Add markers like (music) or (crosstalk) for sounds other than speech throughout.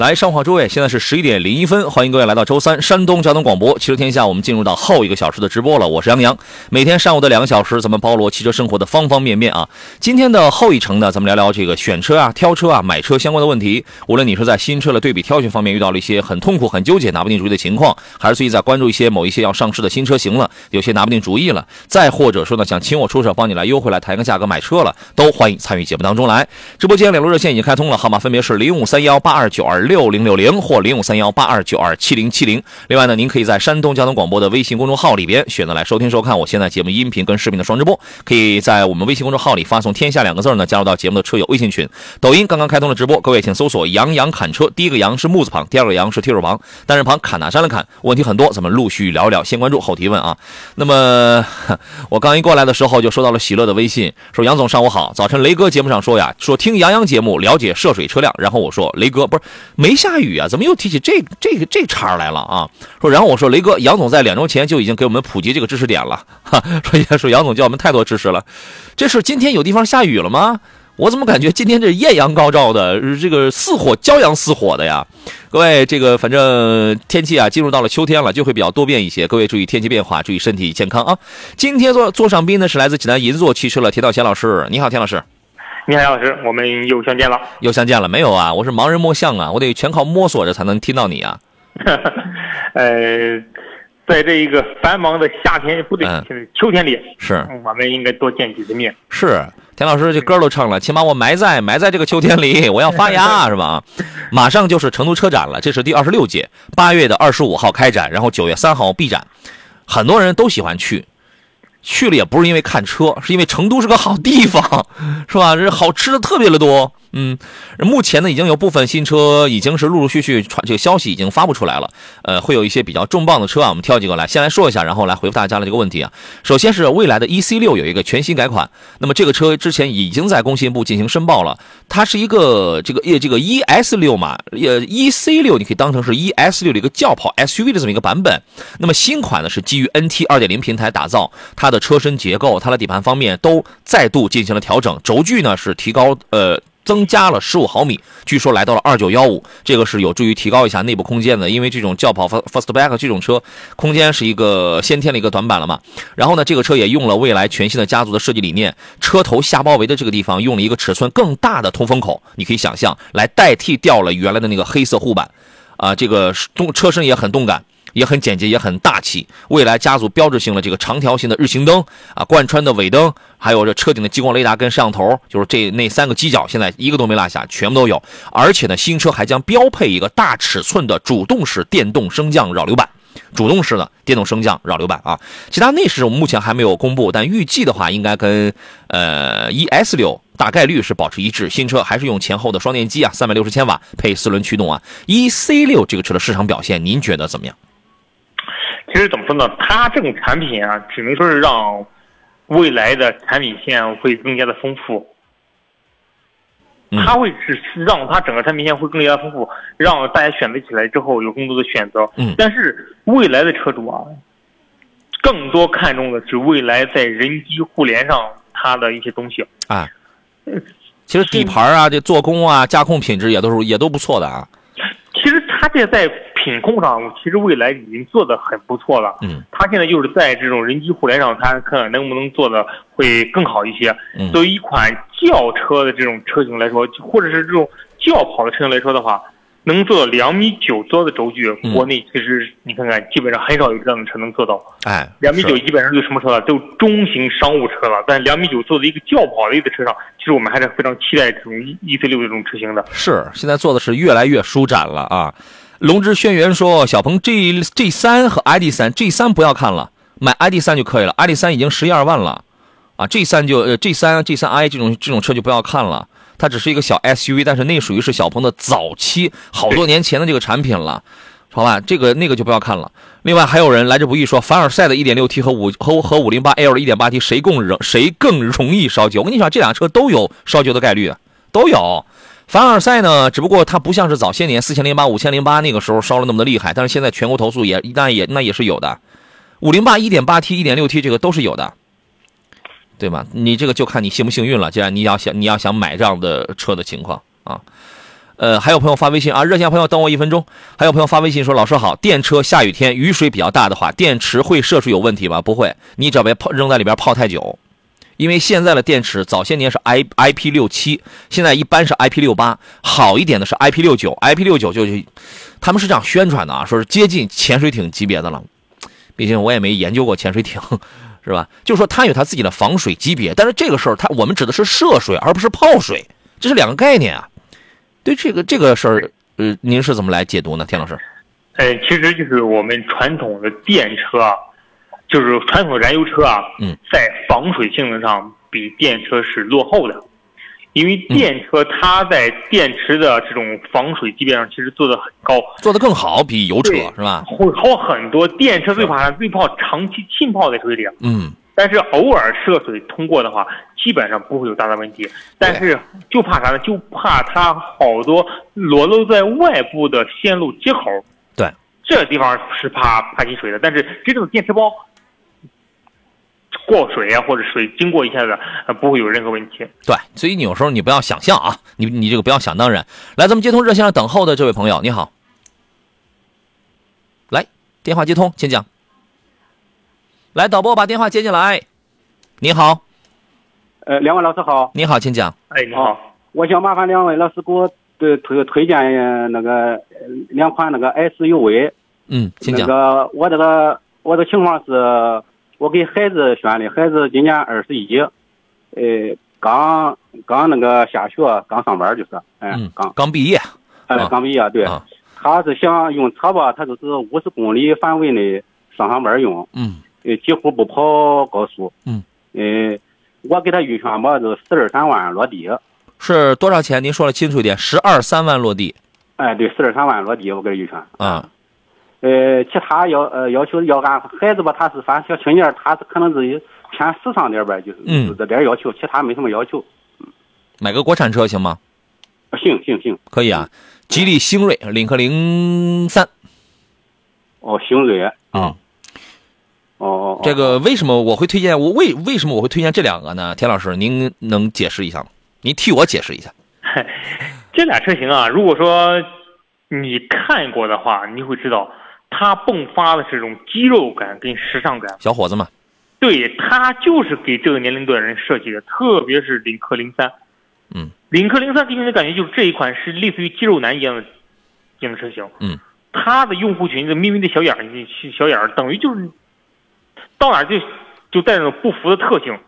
来，上话诸位，现在是十一点零一分，欢迎各位来到周三山东交通广播汽车天下，我们进入到后一个小时的直播了。我是杨洋，每天上午的两个小时，咱们包罗汽车生活的方方面面啊。今天的后一程呢，咱们聊聊这个选车啊、挑车啊、买车相关的问题。无论你是在新车的对比挑选方面遇到了一些很痛苦、很纠结、拿不定主意的情况，还是最近在关注一些某一些要上市的新车型了，有些拿不定主意了，再或者说呢，想请我出手帮你来优惠来谈个价格买车了，都欢迎参与节目当中来。直播间两路热线已经开通了，号码分别是零五三幺八二九二六零六零或零五三幺八二九二七零七零。另外呢，您可以在山东交通广播的微信公众号里边选择来收听收看我现在节目音频跟视频的双直播，可以在我们微信公众号里发送“天下”两个字呢，加入到节目的车友微信群。抖音刚刚开通了直播，各位请搜索“杨洋侃车”，第一个“杨”是木字旁，第二个“杨”是提手旁，单人旁侃哪山的侃。问题很多，咱们陆续聊一聊，先关注后提问啊。那么我刚一过来的时候就收到了喜乐的微信，说杨总上午好，早晨雷哥节目上说呀，说听杨洋节目了解涉水车辆，然后我说雷哥不是没下雨啊，怎么又提起这这个这茬来了啊？说然后我说雷哥，杨总在两周前就已经给我们普及这个知识点了，哈，(laughs) 说说杨总教我们太多知识了，这是今天有地方下雨了吗？我怎么感觉今天这艳阳高照的，这个似火骄阳似火的呀？各位，这个反正天气啊，进入到了秋天了，就会比较多变一些。各位注意天气变化，注意身体健康啊！今天坐坐上宾呢是来自济南银座汽车的田道贤老师，你好，田老师，你好，杨老师，我们又相见了。又相见了没有啊？我是盲人摸象啊，我得全靠摸索着才能听到你啊。(laughs) 呃，在这一个繁忙的夏天，不对，嗯秋天里，是嗯我们应该多见几次面。是，田老师这歌都唱了，请把我埋在 (laughs) 埋在这个秋天里，我要发芽，(laughs) 是吧？马上就是成都车展了，这是第二十六届，八月的二十五号开展，然后九月三号闭展，很多人都喜欢去。去了也不是因为看车，是因为成都是个好地方，是吧？这好吃的特别的多。嗯，目前呢，已经有部分新车已经是陆陆续续传这个消息已经发布出来了。呃，会有一些比较重磅的车啊，我们挑几个来，先来说一下，然后来回复大家的这个问题啊。首先是未来的 EC 六有一个全新改款，那么这个车之前已经在工信部进行申报了，它是一个这个呃这个 ES 六嘛，呃 EC 六你可以当成是 ES 六的一个轿跑 SUV 的这么一个版本。那么新款呢是基于 NT 2.0平台打造，它的车身结构、它的底盘方面都再度进行了调整，轴距呢是提高呃。增加了十五毫米，据说来到了二九幺五，这个是有助于提高一下内部空间的，因为这种轿跑 fastback 这种车，空间是一个先天的一个短板了嘛。然后呢，这个车也用了未来全新的家族的设计理念，车头下包围的这个地方用了一个尺寸更大的通风口，你可以想象来代替掉了原来的那个黑色护板，啊，这个动车身也很动感。也很简洁，也很大气。未来家族标志性的这个长条形的日行灯啊，贯穿的尾灯，还有这车顶的激光雷达跟摄像头，就是这那三个犄角，现在一个都没落下，全部都有。而且呢，新车还将标配一个大尺寸的主动式电动升降扰流板。主动式的电动升降扰流板啊，其他内饰我们目前还没有公布，但预计的话应该跟呃 ES 六大概率是保持一致。新车还是用前后的双电机啊，三百六十千瓦配四轮驱动啊。EC 六这个车的市场表现，您觉得怎么样？其实怎么说呢，它这种产品啊，只能说是让未来的产品线会更加的丰富。嗯它会是让它整个产品线会更加丰富，让大家选择起来之后有更多的选择。嗯但是未来的车主啊，更多看重的是未来在人机互联上它的一些东西。啊，其实底盘啊，这做工啊，驾控品质也都是也都不错的啊。其实它这在品控上，其实未来已经做的很不错了。嗯，它现在就是在这种人机互联上，它看能不能做的会更好一些。嗯作为一款轿车的这种车型来说，或者是这种轿跑的车型来说的话，能做到两米九多的轴距，嗯国内其实你看看，基本上很少有这样的车能做到。哎，两米九基本上就什么车了，都中型商务车了。但两米九做的一个轿跑类的车上，其实我们还是非常期待这种 E C 六这种车型的。是，现在做的是越来越舒展了啊。龙之轩辕说，小鹏 G G 三和 ID 三，G 三不要看了，买 ID 三就可以了，ID 三已经十一二万了，啊，G 三就呃 G 三 G 三 i 这种这种车就不要看了，它只是一个小 SUV，但是那属于是小鹏的早期好多年前的这个产品了。好吧，这个那个就不要看了。另外还有人来之不易说，凡尔赛的 1.6T 和五和和508 L 的 1.8T 谁更容谁更容易烧机？我跟你讲，这俩车都有烧机的概率，都有。凡尔赛呢，只不过它不像是早些年四千零八、五千零八那个时候烧了那么的厉害，但是现在全国投诉也那也那也是有的。五零八、一点八 T、一点六 T 这个都是有的，对吧？你这个就看你幸不幸运了。既然你要想你要想买这样的车的情况啊，呃，还有朋友发微信啊，热线朋友等我一分钟。还有朋友发微信说，老师好，电车下雨天雨水比较大的话，电池会涉水有问题吗？不会，你只要别泡扔在里边泡太久。因为现在的电池早些年是 i i p 六七，现在一般是 i p 六八，好一点的是 i p 六九，i p 六九就是他们是这样宣传的啊，说是接近潜水艇级别的了。毕竟我也没研究过潜水艇，(laughs) 是吧？就说它有它自己的防水级别，但是这个事儿它我们指的是涉水，而不是泡水，这是两个概念啊。对这个这个事儿，呃，您是怎么来解读呢，田老师？哎，其实就是我们传统的电车，就是传统的燃油车啊，嗯，在防水性能上比电车是落后的，因为嗯电车它在电池的这种防水级别上其实做的很高，做的更好，比油车是吧？会好很多。电车最怕啥？最怕长期浸泡在水里，啊嗯，但是偶尔涉水通过的话，基本上不会有大的问题。但是就怕啥呢？就怕它好多裸露在外部的线路接口。对，这地方是怕怕进水的。但是真正的电池包过水啊，或者水经过一下子，呃，不会有任何问题。对，所以你有时候你不要想象啊，你你这个不要想当然。来，咱们接通热线上等候的这位朋友，你好。来，电话接通，请讲。来，导播把电话接进来。你好，呃，两位老师好，你好，请讲。哎，你好，我想麻烦两位老师给我推推推荐呃那个呃两款那个 SUV。嗯，请那讲。个我这个我的情况是，我给孩子选的，孩子今年二十一，呃，刚刚那个下学，刚上班就是，哎、嗯刚，刚毕业。哎啊刚毕业，对，啊他是想用车吧，他就是五十公里范围内上上班用，嗯呃，几乎不跑高速。嗯，呃，我给他预算吧，就十二三万落地。是多少钱？您说的清楚一点。十二三万落地哎，对，十二三万落地，我给他预算。啊。呃，其他要呃要求要按孩子吧，他是反正小青年儿，他是可能是偏时尚点儿呗，就是、嗯就这点儿要求，其他没什么要求。买个国产车行吗？行行行，可以啊。吉利星瑞领克零三。哦，星瑞，哦嗯，哦哦，这个为什么我会推荐？我为为什么我会推荐这两个呢？田老师，您能解释一下吗？您替我解释一下。(laughs) 这俩车型啊，如果说你看过的话，你会知道它迸发的是这种肌肉感跟时尚感。小伙子们，对，他就是给这个年龄段人设计的，特别是领克零三。嗯，领克零三给你的感觉就是这一款是类似于肌肉男一样的一样的车型。嗯，它的用户群的眯眯的小眼儿，小眼儿等于就是到哪儿就就带那种不服的特性。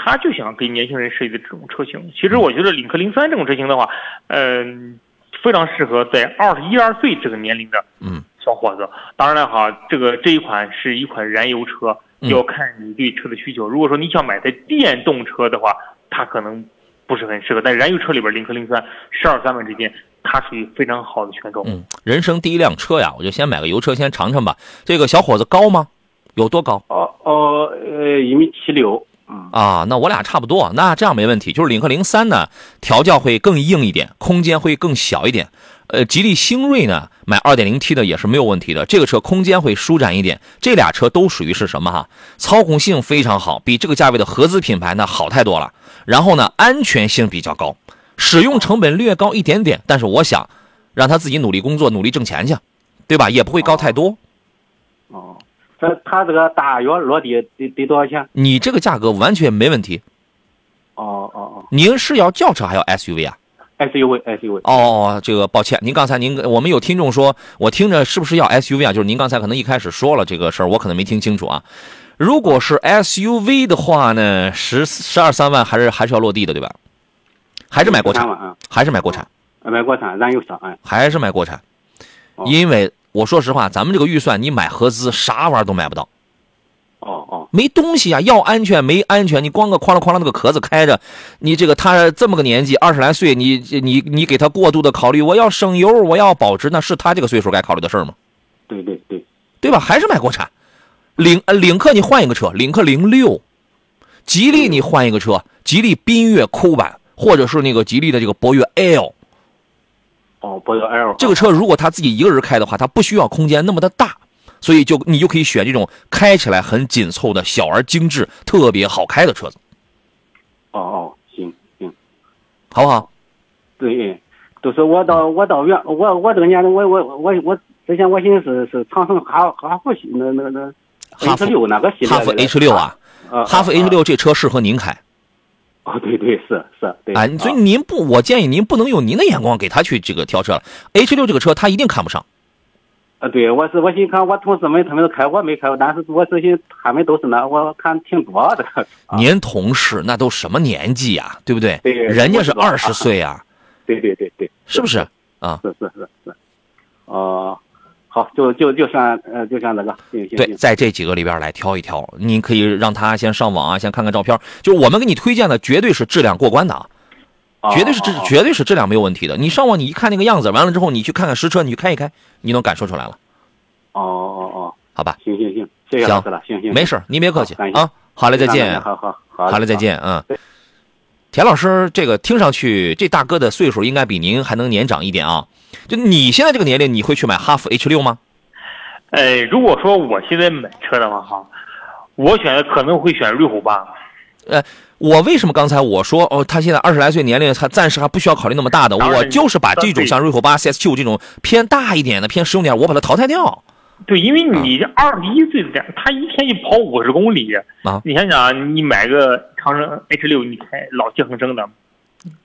他就想给年轻人设计的这种车型。其实我觉得领克零三这种车型的话，嗯、非常适合在二十一二岁这个年龄的嗯小伙子。当然了哈，这个这一款是一款燃油车，嗯要看你对车的需求。如果说你想买台电动车的话，它可能不是很适合。但燃油车里边，领克零三十二三万之间，它属于非常好的选种。嗯，人生第一辆车呀，我就先买个油车先尝尝吧。这个小伙子高吗？有多高哦哦呃一米七六，嗯啊？那我俩差不多，那这样没问题。就是领克零三呢，调教会更硬一点，空间会更小一点。呃，吉利星瑞呢，买 2.0T 的也是没有问题的，这个车空间会舒展一点。这俩车都属于是什么哈？操控性非常好，比这个价位的合资品牌呢好太多了。然后呢，安全性比较高，使用成本略高一点点，但是我想让他自己努力工作，努力挣钱去，对吧？也不会高太多。哦，这他这个大约落地得得多少钱？你这个价格完全没问题。哦哦哦，您是要轿车还要 SUV 啊？SUV SUV 哦哦，这个抱歉，您刚才您我们有听众说，我听着是不是要 SUV 啊？就是您刚才可能一开始说了这个事儿，我可能没听清楚啊。如果是 SUV 的话呢，十十二三万还是还是要落地的，对吧？还是买国产，啊，还是买国产，买国产燃油车哎，还是买国产，哦因为我说实话，咱们这个预算，你买合资啥玩意儿都买不到。哦哦。没东西啊，要安全没安全，你光个哐啷哐啷那个壳子开着，你这个他这么个年纪，二十来岁，你你你给他过度的考虑，我要省油，我要保值，那是他这个岁数该考虑的事儿吗？对对对，对吧？还是买国产，领呃领克你换一个车，领克零六，吉利你换一个车，吉利缤越酷版，或者是那个吉利的这个博越 L，哦博越 L 这个车如果他自己一个人开的话，他不需要空间那么的大，所以就你就可以选这种开起来很紧凑的小而精致、特别好开的车子，哦哦行行，好不好？对，都是我到我到原我我这个年龄我我我我之前我寻思是是长城哈哈弗系那那个那哈弗 H 六那个系列哈弗 H 六啊，啊，哈弗 H 六这车适合您开？哦对对是是对。啊，所以您不，我建议您不能用您的眼光给他去这个挑车了。H 六这个车他一定看不上。啊对我是我寻看我同事们他们都开我没开过，但是我是寻他们都是那我看挺多的。啊您同事那都什么年纪呀、对不对？对人家是二十岁啊，对对对对，是不是？啊，是是是是，哦、好，就就就算呃就算这个，行行对，在这几个里边来挑一挑，您可以让他先上网啊，先看看照片。就是我们给你推荐的，绝对是质量过关的啊，哦绝对是质哦，绝对是质量没有问题的。你上网你一看那个样子，完了之后你去看看实车，你去开一开，你能感受出来了，哦哦哦，好吧？行行行，谢谢行老师了，行行，没事，您别客气啊。好嘞，再见。好好好，好嘞，再见。嗯，田老师，这个听上去这大哥的岁数应该比您还能年长一点啊。就你现在这个年龄，你会去买哈弗 H 六吗？呃，如果说我现在买车的话哈，我选的可能会选瑞虎八。我为什么刚才我说哦，他现在二十来岁年龄，他暂时还不需要考虑那么大的，我就是把这种像瑞虎八、CS 七五这种偏大一点的、偏实用点，我把它淘汰掉。对，因为你这二十一岁的人，他一天就跑五十公里啊。你想想啊，你买个长城 H 六，你开老气横生的，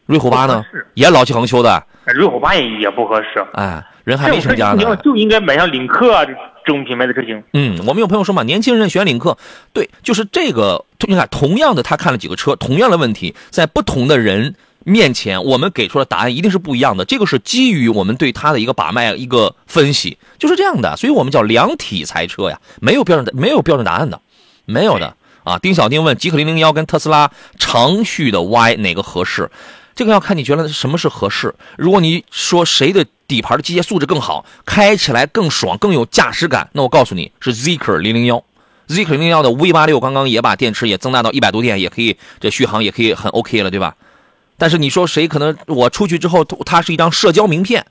瑞虎八呢？也老气横秋的，瑞虎八也也不合适。哎，人还没成家你要呢。就应该买像领克啊这这种品牌的车型。嗯，我们有朋友说嘛，年轻人选领克，对，就是这个。你看，同样的，他看了几个车，同样的问题，在不同的人面前，我们给出的答案一定是不一样的。这个是基于我们对他的一个把脉、一个分析，就是这样的。所以我们叫量体裁车呀，没有标准的，没有标准答案的，没有的啊。丁小丁问：极氪零零幺跟特斯拉长续的 Y 哪个合适？这个要看你觉得什么是合适。如果你说谁的底盘的机械素质更好，开起来更爽、更有驾驶感，那我告诉你是 Zeekr 零零幺。Zeekr 零零幺的 V 八六刚刚也把电池也增大到一百多电，也可以这续航也可以很 OK 了，对吧？但是你说谁可能我出去之后，它是一张社交名片，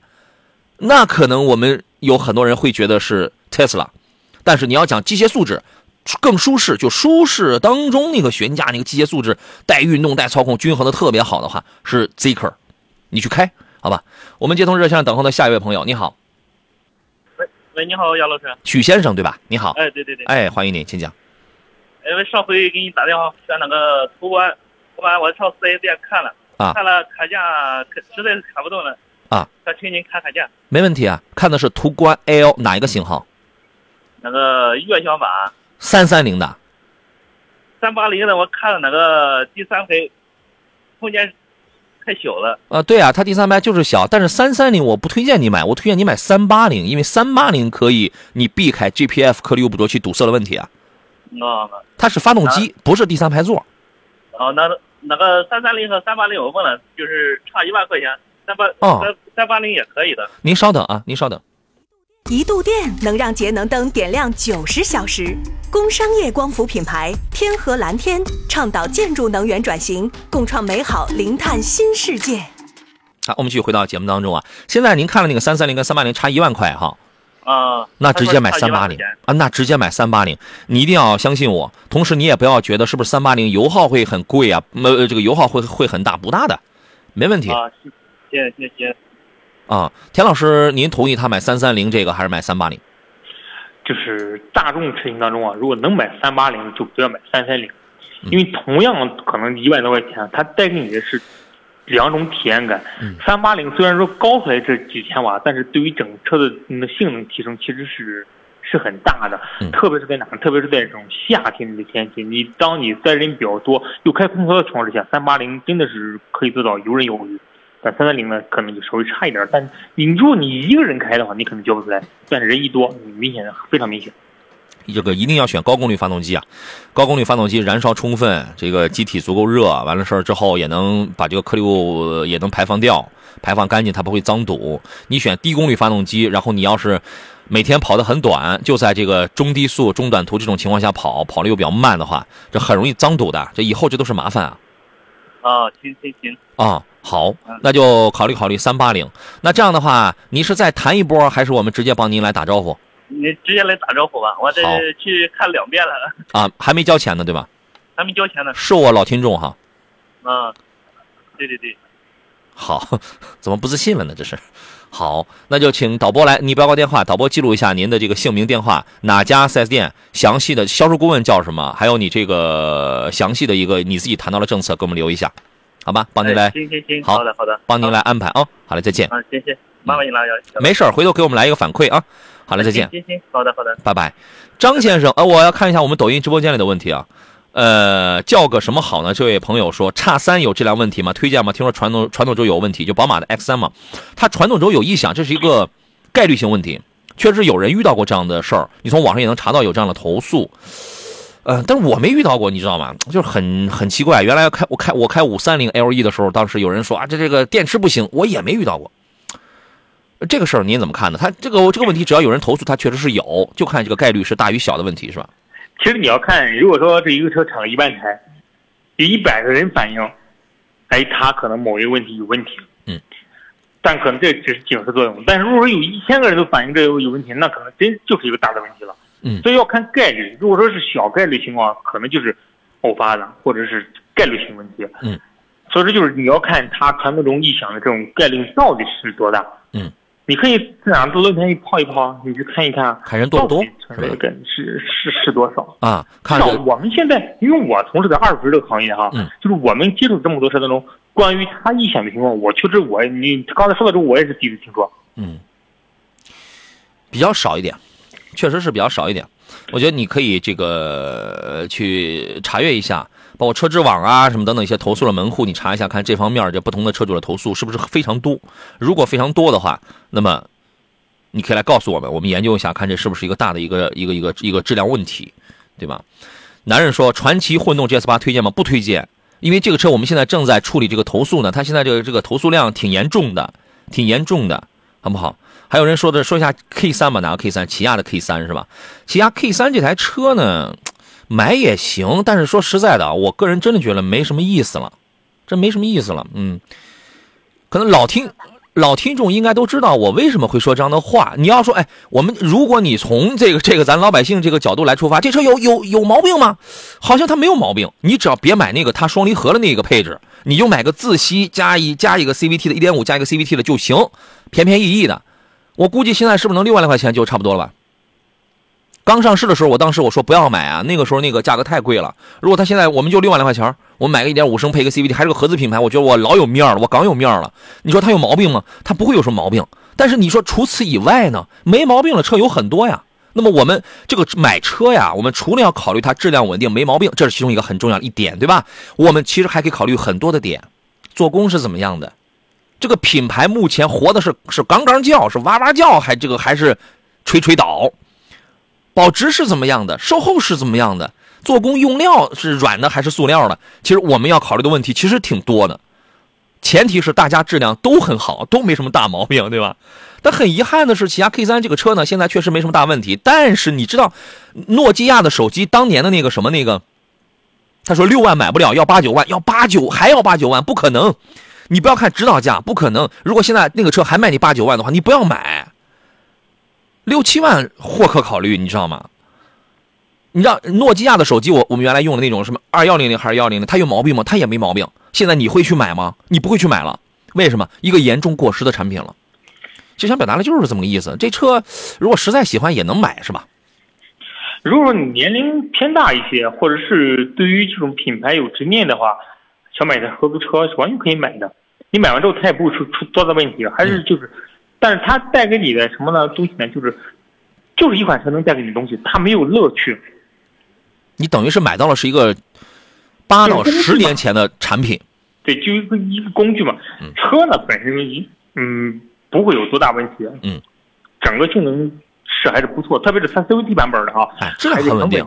那可能我们有很多人会觉得是 Tesla，但是你要讲机械素质更舒适，就舒适当中那个悬架那个机械素质带运动带操控均衡的特别好的话，是 Zeekr，你去开好吧？我们接通热线等候的下一位朋友，你好，喂喂，你好，杨老师。许先生对吧？你好，哎，对对对。哎，欢迎你，请讲。因为上回给你打电话选那个途观，途观我上四 S 店看了，啊看了砍价，可实在是砍不动了。啊，想请您砍砍价。没问题啊，看的是途观 L 哪一个型号？那个悦享版三三零的。三八零的，我看了那个第三排，空间太小了。啊，对啊，它第三排就是小，但是三三零我不推荐你买，我推荐你买三八零，因为三八零可以你避开 GPF 颗粒物捕捉器堵塞的问题啊。哦它是发动机，不是第三排座。哦，那那个三三零和三八零我问了，就是差一万块钱，三八哦三三八零也可以的。您稍等啊，您稍等。一度电能让节能灯点亮九十小时。工商业光伏品牌天河蓝天倡导建筑能源转型，共创美好零碳新世界。好，我们继续回到节目当中啊。现在您看了那个三三零跟三八零差一万块哈，啊，那直接买他说差1万三八零啊，那直接买三八零。你一定要相信我，同时你也不要觉得是不是三八零油耗会很贵啊，呃，这个油耗会会很大，不大的，没问题啊，行行行，啊。田老师，您同意他买三三零这个还是买三八零？就是大众车型当中啊，如果能买三八零，就不要买三三零，嗯因为同样可能一万多块钱，它带给你的是两种体验感嗯。三八零虽然说高出来这几千瓦，但是对于整车的嗯性能提升其实是是很大的嗯，特别是在哪？特别是在这种夏天的天气，你当你载人比较多又开空调的情况之下，三八零真的是可以做到游刃有余。但三三零呢，可能就稍微差一点。但你如果你一个人开的话，你可能交不出来。但是人一多，明显的非常明显。这个一定要选高功率发动机啊，高功率发动机燃烧充分，这个机体足够热，完了事儿之后也能把这个颗粒物也能排放掉，排放干净，它不会脏堵。你选低功率发动机，然后你要是每天跑得很短，就在这个中低速、中短途这种情况下跑，跑的又比较慢的话，这很容易脏堵的，这以后这都是麻烦啊。啊，行行行，啊，好嗯，那就考虑考虑三八零。那这样的话，您是再谈一波，还是我们直接帮您来打招呼你直接来打招呼吧，我这好去看两遍了，啊？还没交钱呢，对吧？还没交钱呢。是我老听众哈。啊，对对对，好，(laughs) 怎么不自信了呢？这是。好，那就请导播来，你报个电话，导播记录一下您的这个姓名、电话，哪家 4S 店，详细的销售顾问叫什么，还有你这个详细的一个你自己谈到的政策，给我们留一下，好吧？帮您哎来，行行行，好好的好的，帮您来安排啊、好嘞，再见。啊，谢谢，麻烦你了，要没事儿，回头给我们来一个反馈啊。好嘞，再见。行行，好的好的，拜拜，张先生，呃，我要看一下我们抖音直播间里的问题啊。呃，叫个什么好呢？这位朋友说，叉三有质量问题吗？推荐吗？听说传动传动轴有问题，就宝马的 X 三嘛，它传动轴有异响，这是一个概率性问题，确实有人遇到过这样的事儿，你从网上也能查到有这样的投诉。呃，但是我没遇到过，你知道吗？就是很很奇怪。原来开我开我开五三零 LE 的时候，当时有人说啊，这这个电池不行，我也没遇到过。这个事儿您怎么看呢？他这个这个问题，只要有人投诉，它确实是有，就看这个概率是大与小的问题，是吧？其实你要看，如果说这一个车产了一万台，有一百个人反映，哎，他可能某一个问题有问题，嗯，但可能这只是警示作用。但是如果说有一千个人都反映这有有问题，那可能真就是一个大的问题了。嗯所以要看概率。如果说是小概率情况，可能就是偶发的，或者是概率性问题。嗯，所以说就是你要看它传动中异响的这种概率到底是多大。嗯，你可以在哪路边一泡一泡，你去看一看，看人多不多到底存在的概率是是是多少。啊，看我们现在，因为我从事的二手车这个行业哈，嗯就是我们接触这么多车当中，关于它异响的情况，我确实我你刚才说到这，我也是第一次听说。嗯比较少一点，确实是比较少一点。我觉得你可以这个呃去查阅一下，包括车之网啊什么等等一些投诉的门户，你查一下看这方面这不同的车主的投诉是不是非常多。如果非常多的话，那么你可以来告诉我们，我们研究一下，看这是不是一个大的一个一个一个一个质量问题，对吧？男人说传奇混动 GS 八推荐吗？不推荐，因为这个车我们现在正在处理这个投诉呢，它现在这个这个投诉量挺严重的，挺严重的，好不好？还有人说的说一下 K 三吧，哪个 K 三？起亚的 K 三是吧？起亚 K 三这台车呢，买也行，但是说实在的，我个人真的觉得没什么意思了，这没什么意思了。嗯，可能老听老听众应该都知道我为什么会说这样的话。你要说，哎，我们如果你从这个这个咱老百姓这个角度来出发，这车有有有毛病吗？好像它没有毛病，你只要别买那个它双离合的那个配置，你就买个自吸加一加一个 CVT 的1.5加一个 CVT 的就行，便便宜宜的。我估计现在是不是能六万来块钱就差不多了吧？刚上市的时候，我当时我说不要买啊，那个时候那个价格太贵了。如果他现在我们就六万来块钱，我买个一点五升配个 CVT，还是个合资品牌，我觉得我老有面了，我刚有面了。你说他有毛病吗？他不会有什么毛病。但是你说除此以外呢，没毛病的车有很多呀。那么我们这个买车呀，我们除了要考虑它质量稳定、没毛病，这是其中一个很重要的一点，对吧？我们其实还可以考虑很多的点，做工是怎么样的，这个品牌目前活的是是刚刚叫，是哇哇叫，还这个还是吹吹倒，保值是怎么样的，售后是怎么样的，做工用料是软的还是塑料的？其实我们要考虑的问题其实挺多的，前提是大家质量都很好，都没什么大毛病，对吧？(laughs) 但很遗憾的是，起亚 K 三这个车呢，现在确实没什么大问题。但是你知道，诺基亚的手机当年的那个什么那个，他说六万买不了，要八九万，要八九还要八九万，不可能。你不要看指导价，不可能。如果现在那个车还卖你八九万的话，你不要买。六七万或可考虑，你知道吗？你知道诺基亚的手机，我我们原来用的那种什么二幺零零还是幺零零，它有毛病吗？它也没毛病。现在你会去买吗？你不会去买了，为什么？一个严重过时的产品了。其实想表达的就是这么个意思。这车如果实在喜欢也能买，是吧？如果说你年龄偏大一些，或者是对于这种品牌有执念的话，想买台合资车是完全可以买的。你买完之后它也不会出出多大问题，还是嗯就是，但是它带给你的什么呢东西呢？就是就是一款车能带给你的东西，它没有乐趣。你等于是买到了是一个八到十年前的产品，对，就一个一个工具嘛。嗯车呢本身一嗯不会有多大问题。嗯，整个性能是还是不错，特别是它 CVT 版本的哈，哎质量很稳定。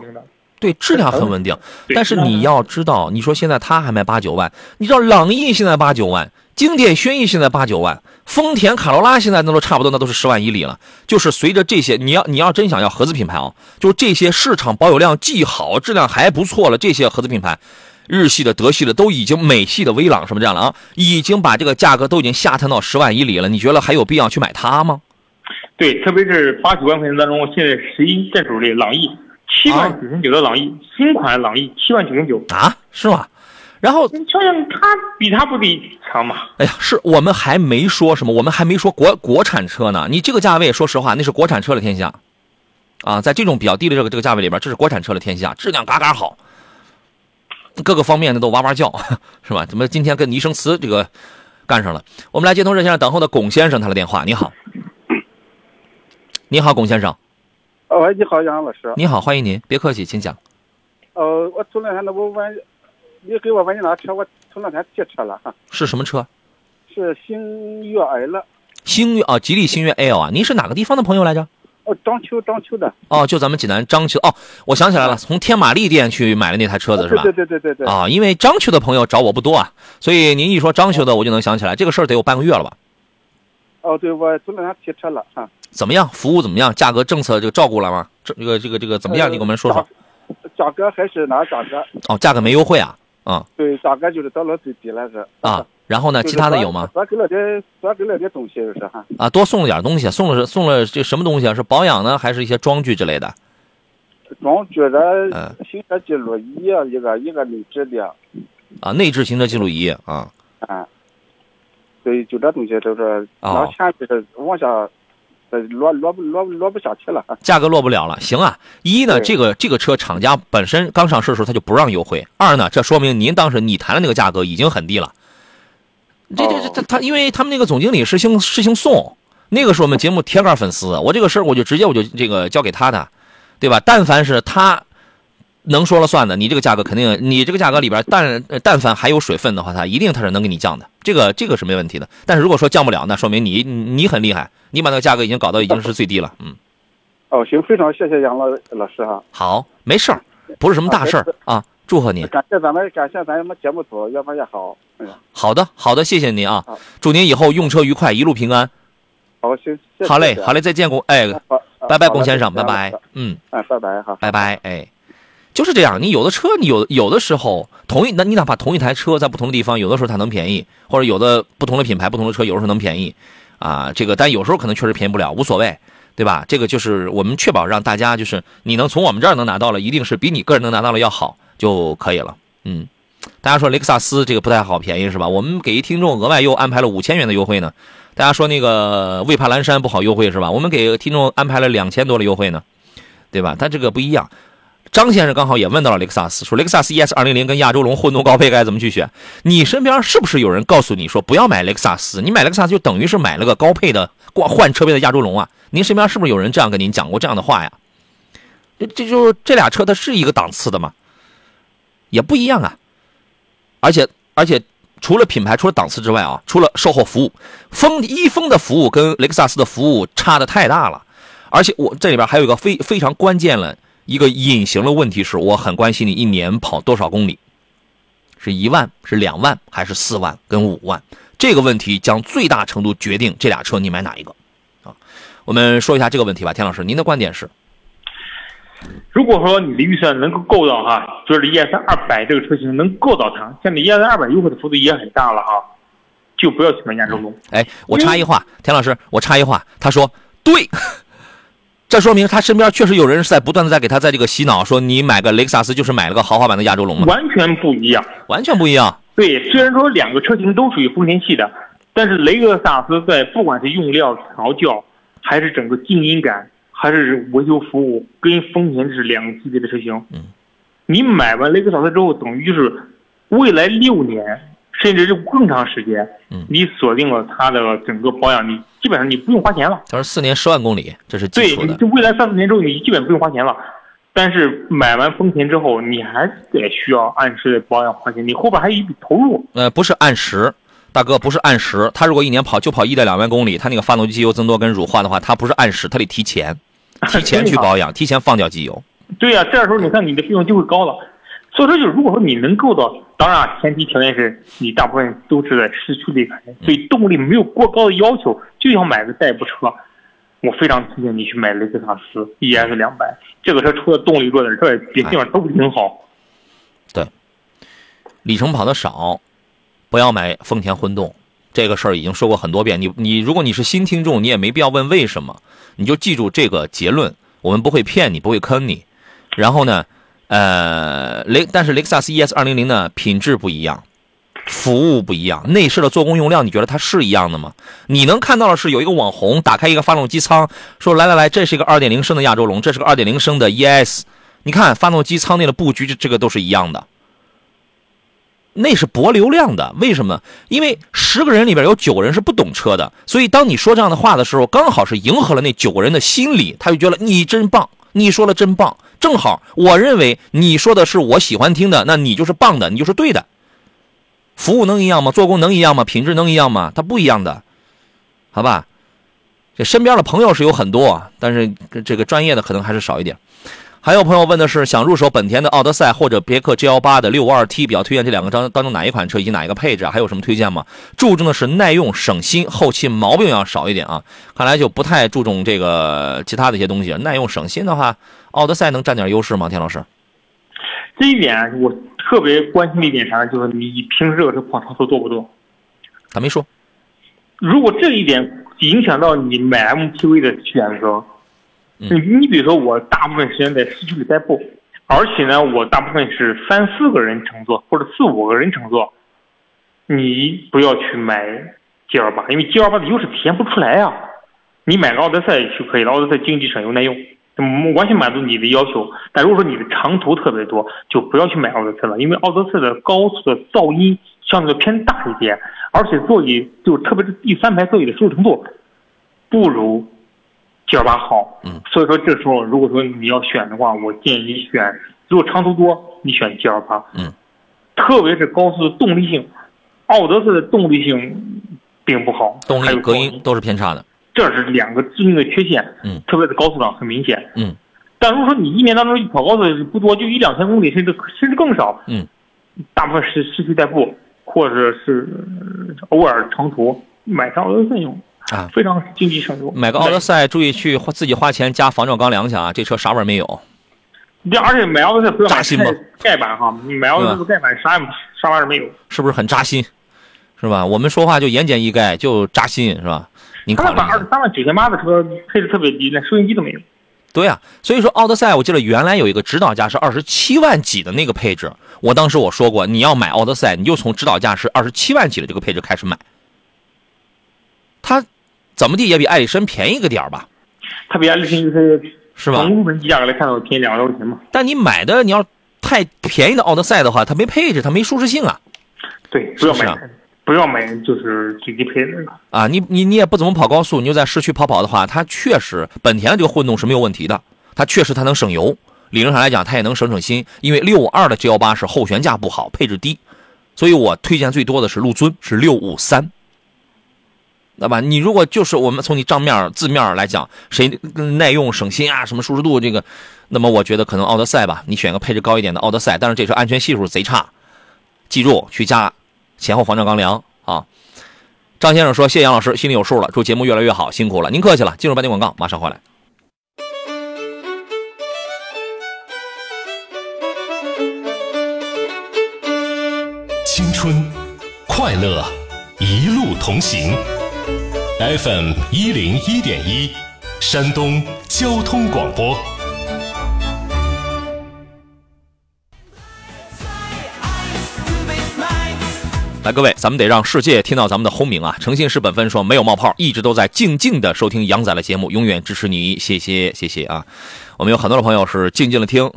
对，质量很稳定。但是你要知道，你说现在它还卖八九万，你知道朗逸现在八九万，经典轩逸现在八九万，丰田卡罗拉现在那都差不多，那都是十万以里了。就是随着这些，你要你要真想要合资品牌啊，就是这些市场保有量既好，质量还不错了，这些合资品牌。日系的、德系的都已经，美系的威朗什么这样了啊，已经把这个价格都已经下探到十万以里了。你觉得还有必要去买它吗？对，特别是八九万块钱当中，现在十一在手里朗逸七万九千九的朗逸，新款朗逸七万九千九，啊，是吗？然后你瞧瞧，他比他不比强吗？哎呀，是我们还没说什么，我们还没说国国产车呢。你这个价位，说实话，那是国产车的天下，啊，在这种比较低的这个这个价位里边，这是国产车的天下，质量嘎嘎好，各个方面的都哇哇叫，(laughs) 是吧？怎么今天跟倪生词这个干上了？我们来接通热线上等候的龚先生他的电话。你好，你好，龚先生，哦，喂，你好，杨老师。你好，欢迎您，别客气，请讲。呃，我头两天那我问，你给我问你那车，我头两天借车了哈，是什么车？是星越 L，星越啊，吉利星越 L 啊，您是哪个地方的朋友来着？哦，章丘章丘的。哦，就咱们济南章丘哦，我想起来了，从天马力店去买的那台车子是吧？对对对对对对。啊，因为章丘的朋友找我不多啊，所以您一说章丘的，我就能想起来这个事儿得有半个月了吧？哦，对，我头两天提车了哈。怎么样？服务怎么样？价格政策这个照顾了吗？这这个这个这个怎么样？呃你给我们说说。价价格还是那价格，哦，价格没优惠啊？啊对，大概就是到了最低了是。啊，然后呢？其他的有吗？多给了点，多给了点东西就是哈。啊，多送了点东西，送了是送了这什么东西啊？是保养呢，还是一些装具之类的？装具的嗯行车记录仪一个一个内置的，啊，内置行车记录仪啊。啊，对，就这东西就是哦拿钱就是往下，呃，落落不落不落不下去了。价格落不了了。行啊，一呢，这个这个车厂家本身刚上市的时候他就不让优惠；二呢，这说明您当时你谈的那个价格已经很低了。这这这他他，因为他们那个总经理是姓是姓宋，那个是我们节目铁杆粉丝，我这个事儿我就直接我就这个交给他的，对吧？但凡是他能说了算的，你这个价格肯定，你这个价格里边但但凡还有水分的话，它一定它是能给你降的，这个这个是没问题的。但是如果说降不了，那说明你你你很厉害，你把那个价格已经搞到已经是最低了，嗯。哦，行，非常谢谢杨老老师哈，好，没事儿，不是什么大事儿啊，祝贺你。感谢咱们感谢咱们节目组越办越好。哎呀，好的，好的，谢谢您啊，祝您以后用车愉快，一路平安。好，行，谢谢好嘞，好嘞，再见，龚，哎，好，拜拜，龚先生，拜拜，嗯，哎，拜拜哈，拜拜，哎，就是这样。你有的车，你有有的时候同一，那你哪怕同一台车在不同的地方，有的时候它能便宜，或者有的不同的品牌、不同的车，有的时候能便宜，啊，这个，但有时候可能确实便宜不了，无所谓。对吧？这个就是我们确保让大家就是你能从我们这儿能拿到了，一定是比你个人能拿到了要好就可以了。嗯，大家说雷克萨斯这个不太好便宜是吧？我们给一听众额外又安排了五千元的优惠呢。大家说那个魏帕蓝山不好优惠是吧？我们给听众安排了两千多的优惠呢，对吧？但这个不一样。张先生刚好也问到了雷克萨斯，说雷克萨斯 ES 二零零跟亚洲龙混动高配该怎么去选？你身边是不是有人告诉你说不要买雷克萨斯？你买雷克萨斯就等于是买了个高配的换换车位的亚洲龙啊？您身边是不是有人这样跟您讲过这样的话呀？这这就是这俩车它是一个档次的吗？也不一样啊。而且而且除了品牌除了档次之外啊，除了售后服务，风一风的服务跟雷克萨斯的服务差的太大了。而且我这里边还有一个非非常关键了一个隐形的问题是，我很关心你一年跑多少公里，是一万是两万还是四万跟五万？这个问题将最大程度决定这俩车你买哪一个啊？我们说一下这个问题吧，田老师，您的观点是？如果说你的预算能够够到哈，就是 ES 二百这个车型能够到它，现在 ES 二百优惠的幅度也很大了哈，就不要去买亚洲龙。哎，我插一话，田老师，我插一话，他说对，这说明他身边确实有人是在不断的在给他在这个洗脑，说你买个雷克萨斯就是买了个豪华版的亚洲龙嘛，完全不一样。完全不一样。对，虽然说两个车型都属于丰田系的，但是雷克萨斯在不管是用料、调教，还是整个静音感，还是维修服务，跟丰田是两个级别的车型。嗯，你买完雷克萨斯之后，等于就是未来六年甚至是更长时间，嗯你锁定了它的整个保养，你基本上你不用花钱了。他说四年十万公里，这是基，础的。对就未来三四年之后，你基本不用花钱了。但是买完丰田之后，你还得需要按时的保养花钱，你后边还有一笔投入。呃，不是按时，大哥不是按时。他如果一年跑就跑一到两万公里，他那个发动机机油增多跟乳化的话，他不是按时，他得提前，提前去保养，提前放掉机油。对呀、这时候你看你的费用就会高了。所以说，就是如果说你能够到，当然前提条件是你大部分都是在市区里开，对动力没有过高的要求，就想买个代步车，我非常推荐你去买雷克萨斯 ES 两百。这个车除了动力弱点之外，别的地方都挺好。对里程跑的少，不要买丰田混动。这个事儿已经说过很多遍。你你如果你是新听众，你也没必要问为什么，你就记住这个结论，我们不会骗你，不会坑你。然后呢，呃，雷但是雷克萨斯 ES 二零零呢，品质不一样，服务不一样，内饰的做工用料，你觉得它是一样的吗？你能看到的是有一个网红打开一个发动机舱，说来来来，这是一个二点零升的亚洲龙，这是个二点零升的 ES，你看发动机舱内的布局，这这个都是一样的。那是博流量的，为什么？因为十个人里边有九个人是不懂车的，所以当你说这样的话的时候，刚好是迎合了那九个人的心理，他就觉得你真棒，你说的真棒，正好我认为你说的是我喜欢听的，那你就是棒的，你就是对的。服务能一样吗？做工能一样吗？品质能一样吗？它不一样的，好吧？这身边的朋友是有很多，但是这个专业的可能还是少一点。还有朋友问的是，想入手本田的奥德赛或者别克 G 幺八的六五二 T，比较推荐这两个当当中哪一款车以及哪一个配置啊？还有什么推荐吗？注重的是耐用、省心，后期毛病要少一点啊。看来就不太注重这个其他的一些东西。耐用、省心的话，奥德赛能占点优势吗？田老师？这一点我特别关心的一点啥呢？就是你平时这个车跑长途多不多？他没说。如果这一点影响到你买 MPV 的选择，嗯你你比如说我大部分时间在市区里代步，而且呢，我大部分是三四个人乘坐或者四五个人乘坐，你不要去买 G 二八，因为 G 二八的优势体现不出来呀、你买个奥德赛就可以了，奥德赛经济省油耐用，完全满足你的要求。但如果说你的长途特别多，就不要去买奥德赛了，因为奥德赛的高速的噪音相对偏大一点，而且座椅就特别是第三排座椅的舒适程度，不如 G 二八好。嗯，所以说这时候如果说你要选的话，我建议你选，如果长途多，你选 G 二八。嗯，特别是高速的动力性，奥德赛的动力性并不好，动力、还有隔音都是偏差的。这是两个致命的缺陷。嗯，特别是高速上很明显。嗯，但如果说你一年当中跑高速不多，就一两千公里，甚至甚至更少。嗯，大部分是市区代步，或者是呃偶尔长途，买上奥德赛用啊，非常经济省油。买个奥德赛，注意去花自己花钱加防撞钢梁去啊！这车啥味儿没有。这而且买奥德赛不要买扎心吗盖盖板哈，你买奥德赛的盖板啥也啥玩意儿没有。是不是很扎心？是吧？我们说话就言简意赅，就扎心，是吧？您考虑一下他那把二十。三万九千八的车配置特别低，连收音机都没有。对呀、所以说奥德赛，我记得原来有一个指导价是二十七万几的那个配置，我当时我说过，你要买奥德赛，你就从指导价是二十七万几的这个配置开始买。它怎么地也比艾力绅便宜个点儿吧，它比爱力绅就是是吧从？入门级价格来看便宜两万多块钱嘛。但你买的你要太便宜的奥德赛的话，它没配置，它没舒适性啊对，不要买，是不是啊不要买就是最低配的那个。啊！你你你也不怎么跑高速，你就在市区跑跑的话，它确实本田的这个混动是没有问题的，它确实它能省油，理论上来讲它也能省省心，因为六五二的 G 幺八是后悬架不好，配置低，所以我推荐最多的是陆尊，是六五三。那吧，你如果就是我们从你账面字面来讲，谁耐用省心啊，什么舒适度这个，那么我觉得可能奥德赛吧，你选个配置高一点的奥德赛，但是这车安全系数贼差，记住去加前后防撞钢梁啊。张先生说：“谢谢杨老师，心里有数了，祝节目越来越好，辛苦了，您客气了。”进入半点广告，马上回来。青春，快乐，一路同行。FM 一零一点一，山东交通广播。来，各位，咱们得让世界听到咱们的轰鸣啊！诚信是本分说没有冒泡，一直都在静静的收听杨仔的节目，永远支持你，谢谢谢谢啊！我们有很多的朋友是静静的听，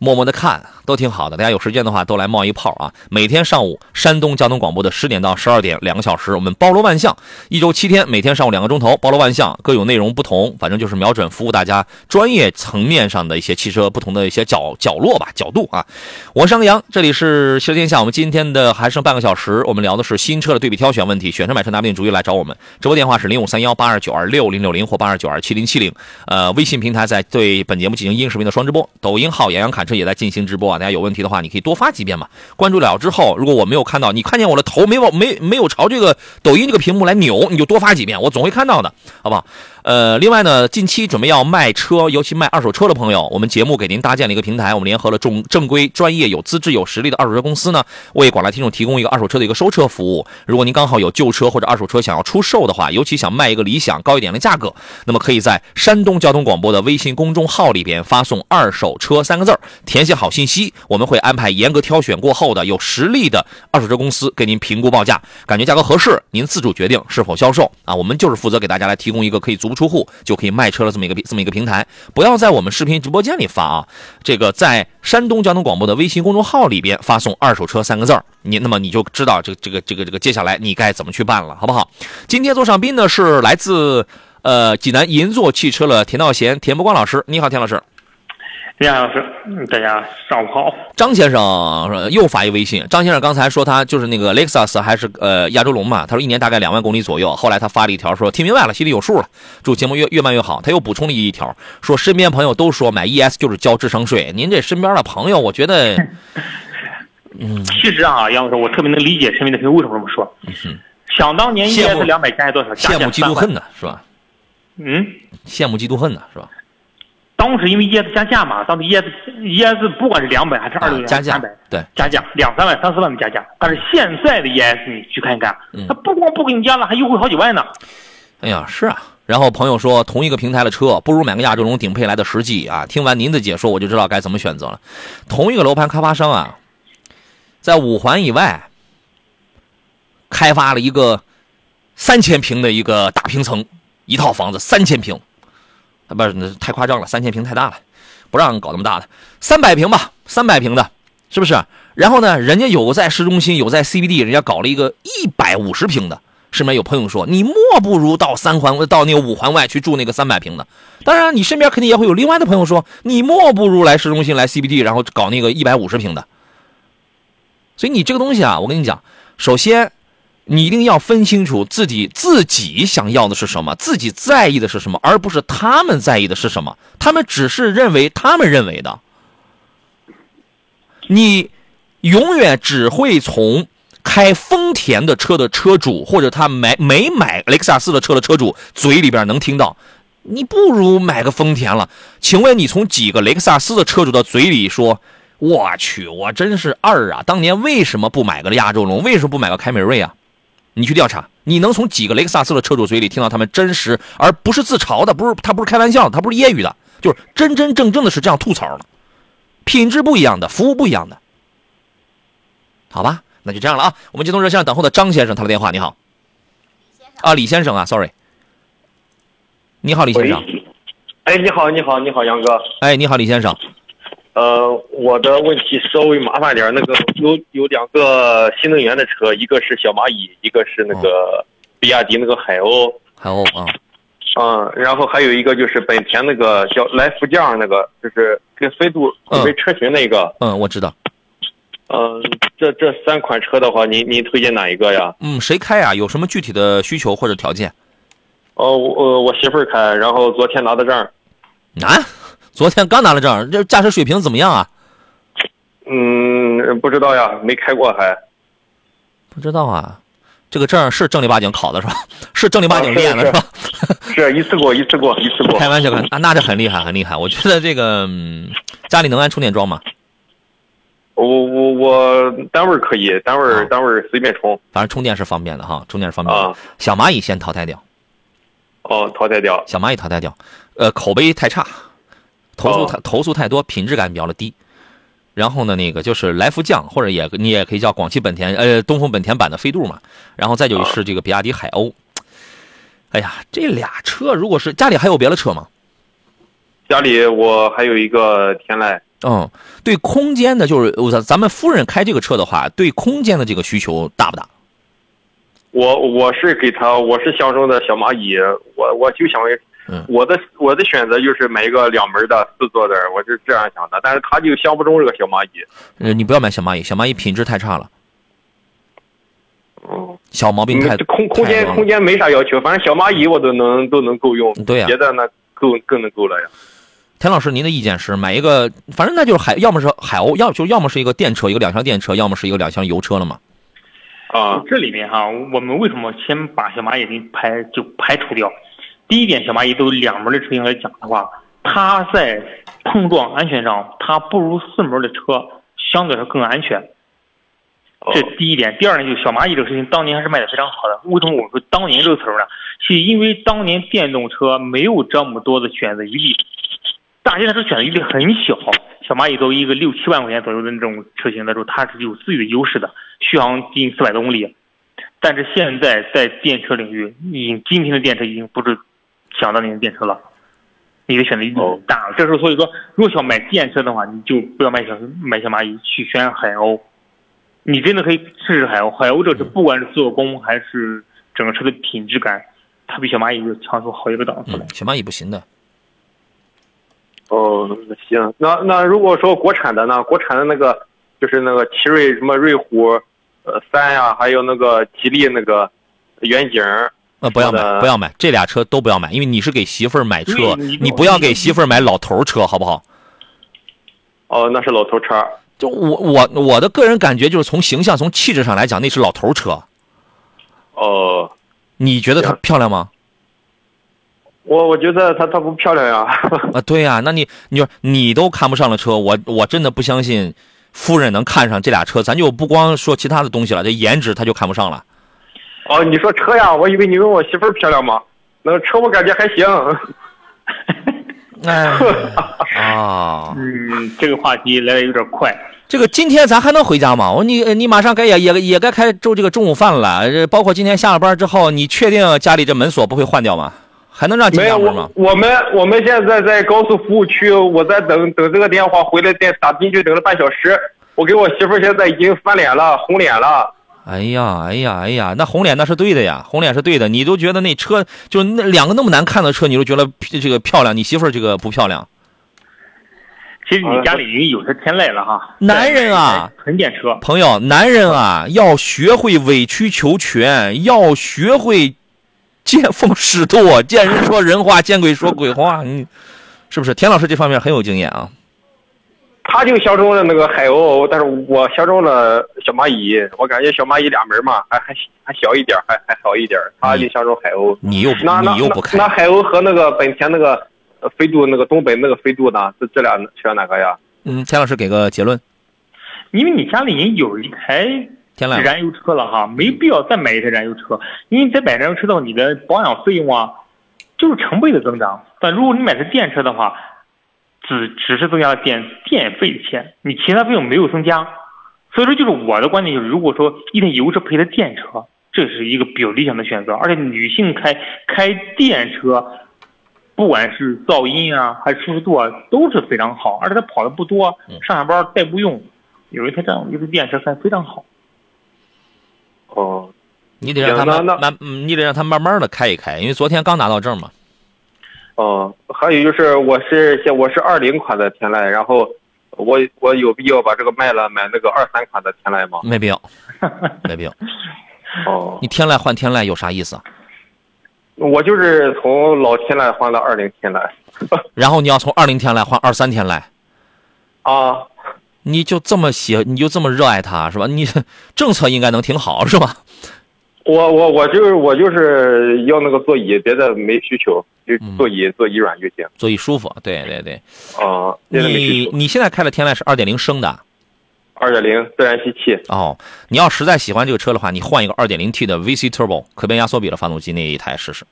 默默的看都挺好的。大家有时间的话都来冒一泡啊！每天上午山东交通广播的十点到十二点两个小时，我们包罗万象，一周七天，每天上午两个钟头，包罗万象，各有内容不同，反正就是瞄准服务大家专业层面上的一些汽车不同的一些角角落吧角度啊。我是杨洋，这里是汽车天下。我们今天的还剩半个小时，我们聊的是新车的对比挑选问题，选车买车拿不定主意来找我们。直播电话是零五三幺八二九二六零六零或八二九二七零七零。呃，微信平台在对本节目进行音视频的双直播，抖音号杨洋侃车也在进行直播啊。大家有问题的话，你可以多发几遍嘛。关注了之后，如果我没有看到，你看见我的头没往没没有朝这个抖音这个屏幕来扭，你就多发几遍，我总会看到的，好不好？呃，另外呢，近期准备要卖车，尤其卖二手车的朋友，我们节目给您搭建了一个平台，我们联合了正正规、专业、有资质、有实力的二手车公司呢，为广大听众提供一个二手车的一个收车服务。如果您刚好有旧车或者二手车想要出售的话，尤其想卖一个理想高一点的价格，那么可以在山东交通广播的微信公众号里边发送“二手车”三个字，填写好信息，我们会安排严格挑选过后的有实力的二手车公司给您评估报价，感觉价格合适，您自主决定是否销售啊。我们就是负责给大家来提供一个可以足不出户就可以卖车了这么一个这么一个平台，不要在我们视频直播间里发啊，这个在山东交通广播的微信公众号里边发送“二手车”三个字儿，你那么你就知道这个这个这个这个接下来你该怎么去办了，好不好？今天做上宾呢是来自呃济南银座汽车的田道贤、田伯光老师，你好，田老师。杨老师，嗯大家上午好。张先生呃又发一微信，张先生刚才说他就是那个雷克萨斯还是呃亚洲龙嘛，他说一年大概两万公里左右。后来他发了一条说听明白了，心里有数了，祝节目越越办越好。他又补充了一条，说身边朋友都说买 ES 就是交智商税，您这身边的朋友，我觉得，(laughs) 嗯，其实啊，杨老师，我特别能理解身边的朋友为什么这么说。嗯想当年 ES 两百加多少？加羡慕嫉妒恨呢，是吧？嗯，羡慕嫉妒恨呢，是吧？当时因为 ES 加价嘛，当时 ES ES 不管是两百还是二六啊加价三百，对加价两三万、三四万的加价。但是现在的 ES 你去看一看，嗯它不光不给你加了，还优惠好几万呢。哎呀，是啊。然后朋友说，同一个平台的车，不如买个亚洲龙顶配来的实际啊。听完您的解说，我就知道该怎么选择了。同一个楼盘开发商啊，在五环以外开发了一个三千平的一个大平层，一套房子三千平，啊不是那太夸张了，三千平太大了，不让搞那么大的，三百平吧，三百平的，是不是？然后呢，人家有在市中心，有在 CBD，人家搞了一个一百五十平的。身边有朋友说，你莫不如到三环到那个五环外去住那个三百平的。当然，你身边肯定也会有另外的朋友说，你莫不如来市中心来 CBD，然后搞那个一百五十平的。所以你这个东西啊，我跟你讲，首先你一定要分清楚自己自己想要的是什么，自己在意的是什么，而不是他们在意的是什么。他们只是认为他们认为的，你永远只会从开丰田的车的车主，或者他买没买雷克萨斯的车的车主嘴里边能听到，你不如买个丰田了。请问你从几个雷克萨斯的车主的嘴里说，我去，我真是二啊！当年为什么不买个亚洲龙？为什么不买个凯美瑞啊？你去调查，你能从几个雷克萨斯的车主嘴里听到他们真实，而不是自嘲的，不是他不是开玩笑的，他不是揶揄的，就是真真正正的是这样吐槽的，品质不一样的，服务不一样的，好吧？那就这样了啊！我们接通热线等候的张先生，他的电话，你好。啊，李先生啊，sorry。你好，李先生。哎，你好，你好，你好，杨哥。哎，你好，李先生。呃，我的问题稍微麻烦点，那个有有两个新能源的车，一个是小蚂蚁，一个是那个比亚迪那个海鸥。海鸥啊。嗯，然后还有一个就是本田那个叫来福将那个，就是跟飞度准备车群那个。嗯，我知道。嗯，这这三款车的话，您您推荐哪一个呀？嗯，谁开呀？有什么具体的需求或者条件？哦，我我媳妇儿开，然后昨天拿的证。啊？昨天刚拿了证，这驾驶水平怎么样啊？嗯，不知道呀，没开过还。不知道啊，这个证是正儿八经考的是吧？(laughs) 是正儿八经练的是吧？是一次过，一次过，一次过。开玩笑，啊，那这很厉害，很厉害。我觉得这个、嗯、家里能安充电桩吗？我我我单位可以，单位、啊、单位随便充，反正充电是方便的哈，充电是方便的。啊、小蚂蚁先淘汰掉。哦，淘汰掉。小蚂蚁淘汰掉，呃，口碑太差，投诉太、哦、投诉太多，品质感比较的低。然后呢，那个就是来福将，或者也你也可以叫广汽本田呃东风本田版的飞度嘛。然后再就是这个比亚迪海鸥。哎呀，这俩车如果是家里还有别的车吗？家里我还有一个天籁。嗯，对空间的，就是我咱咱们夫人开这个车的话，对空间的这个需求大不大？我我是给他，我是相中的小蚂蚁，我我就想，嗯我的我的选择就是买一个两门的四座的，我是这样想的，但是他就相不中这个小蚂蚁。呃，你不要买小蚂蚁，小蚂蚁品质太差了，嗯，小毛病太空空间空间没啥要求，反正小蚂蚁我都能都能够用，对呀别的那够更能够了呀。田老师，您的意见是买一个，反正那就是海，要么是海鸥，要就要么是一个电车，一个两厢电车，要么是一个两厢油车了嘛。啊，这里面哈，我们为什么先把小蚂蚁给排就排除掉？第一点，小蚂蚁都两门的车型来讲的话，它在碰撞安全上，它不如四门的车相对来说更安全。这第一点。第二呢，就是小蚂蚁这个车型当年还是卖的非常好的。为什么我说当年这个词儿呢？是因为当年电动车没有这么多的选择余地，大家那时候选择余地很小。小蚂蚁作为一个六七万块钱左右的那种车型的时候，它是有自己的优势的，续航近四百多公里。但是现在在电车领域，已经今天的电车已经不是想当年的电车了，你的选择余地大了。这时候所以说，如果想买电车的话，你就不要买小买小蚂蚁，去选海鸥。你真的可以试试海鸥，海鸥这车不管是做工还是整个车的品质感，它比小蚂蚁就强出好几个档次来。嗯，小蚂蚁不行的。哦，行，那那如果说国产的呢？国产的那个就是那个奇瑞什么瑞虎，呃三呀、还有那个吉利那个远景儿，呃，不要买，不要买，这俩车都不要买，因为你是给媳妇儿买车对，你你不要给媳妇儿买老头儿车，好不好？哦，那是老头车。就我我我的个人感觉就是从形象、从气质上来讲，那是老头儿车。哦，你觉得它漂亮吗？我我觉得它它不漂亮呀。啊，对呀、那你你说你都看不上的车，我我真的不相信夫人能看上这俩车。咱就不光说其他的东西了，这颜值他就看不上了。哦，你说车呀？我以为你问我媳妇儿漂亮吗？那个车我感觉还行。(laughs) 哎 (laughs) 啊，嗯，这个话题来的有点快。这个今天咱还能回家吗？我你你马上该也也也该开周这个中午饭了，这包括今天下了班之后，你确定家里这门锁不会换掉吗？还能让家门吗我？我们我们现在在高速服务区，我在等等这个电话回来再打进去等了半小时。我给我媳妇儿现在已经翻脸了，红脸了。哎呀，哎呀，哎呀，那红脸那是对的呀，红脸是对的。你都觉得那车就那两个那么难看的车，你都觉得这个漂亮，你媳妇儿这个不漂亮？其实你家里已经有些天籁了哈。男人啊，纯电车，朋友，男人啊，要学会委曲求全，要学会见风使舵，见人说人话，见鬼说鬼话。你是不是？田老师这方面很有经验啊。他就相中了那个海鸥，但是我相中了小蚂蚁。我感觉小蚂蚁俩门嘛，还还还小一点，还还好一点。他就相中海鸥。你又那那你又不开那那海鸥和那个本田那个呃飞度那个东北那个飞度呢？这这俩选哪个呀？嗯，田老师给个结论。因为你家里已经有一台燃油车了哈，没必要再买一台燃油车，因为你再买燃油车的话，你的保养费用啊，就是成倍的增长。但如果你买的电车的话，只只是增加了电电费的钱，你其他费用没有增加。所以说，就是我的观点就是，如果说一台油车配的电车，这是一个比较理想的选择。而且女性开开电车，不管是噪音啊，还是舒适度啊，都是非常好。而且它跑的不多，上下班代步用，有一台这样一个电车还非常好。哦，你得让他慢慢，嗯，你得让他慢慢的开一开，因为昨天刚拿到证嘛。哦，还有就是我是现我是二零款的天籁，然后我我有必要把这个卖了，买那个二三款的天籁吗？没必要，(laughs) 没必要。哦，你天籁换天籁有啥意思啊？我就是从老天籁换到二零天籁。(laughs) 然后你要从二零天籁换二三天籁。啊，你就这么喜，你就这么热爱它是吧？你 (laughs) 政策应该能挺好是吧？我我我就是我就是要那个座椅，别的没需求，就座椅、座椅软就行。座椅舒服，对对对。啊。你你现在开的天籁是二点零升的，二点零自然吸气。哦，你要实在喜欢这个车的话，你换一个二点零 T 的 VC Turbo 可变压缩比的发动机那一台试试。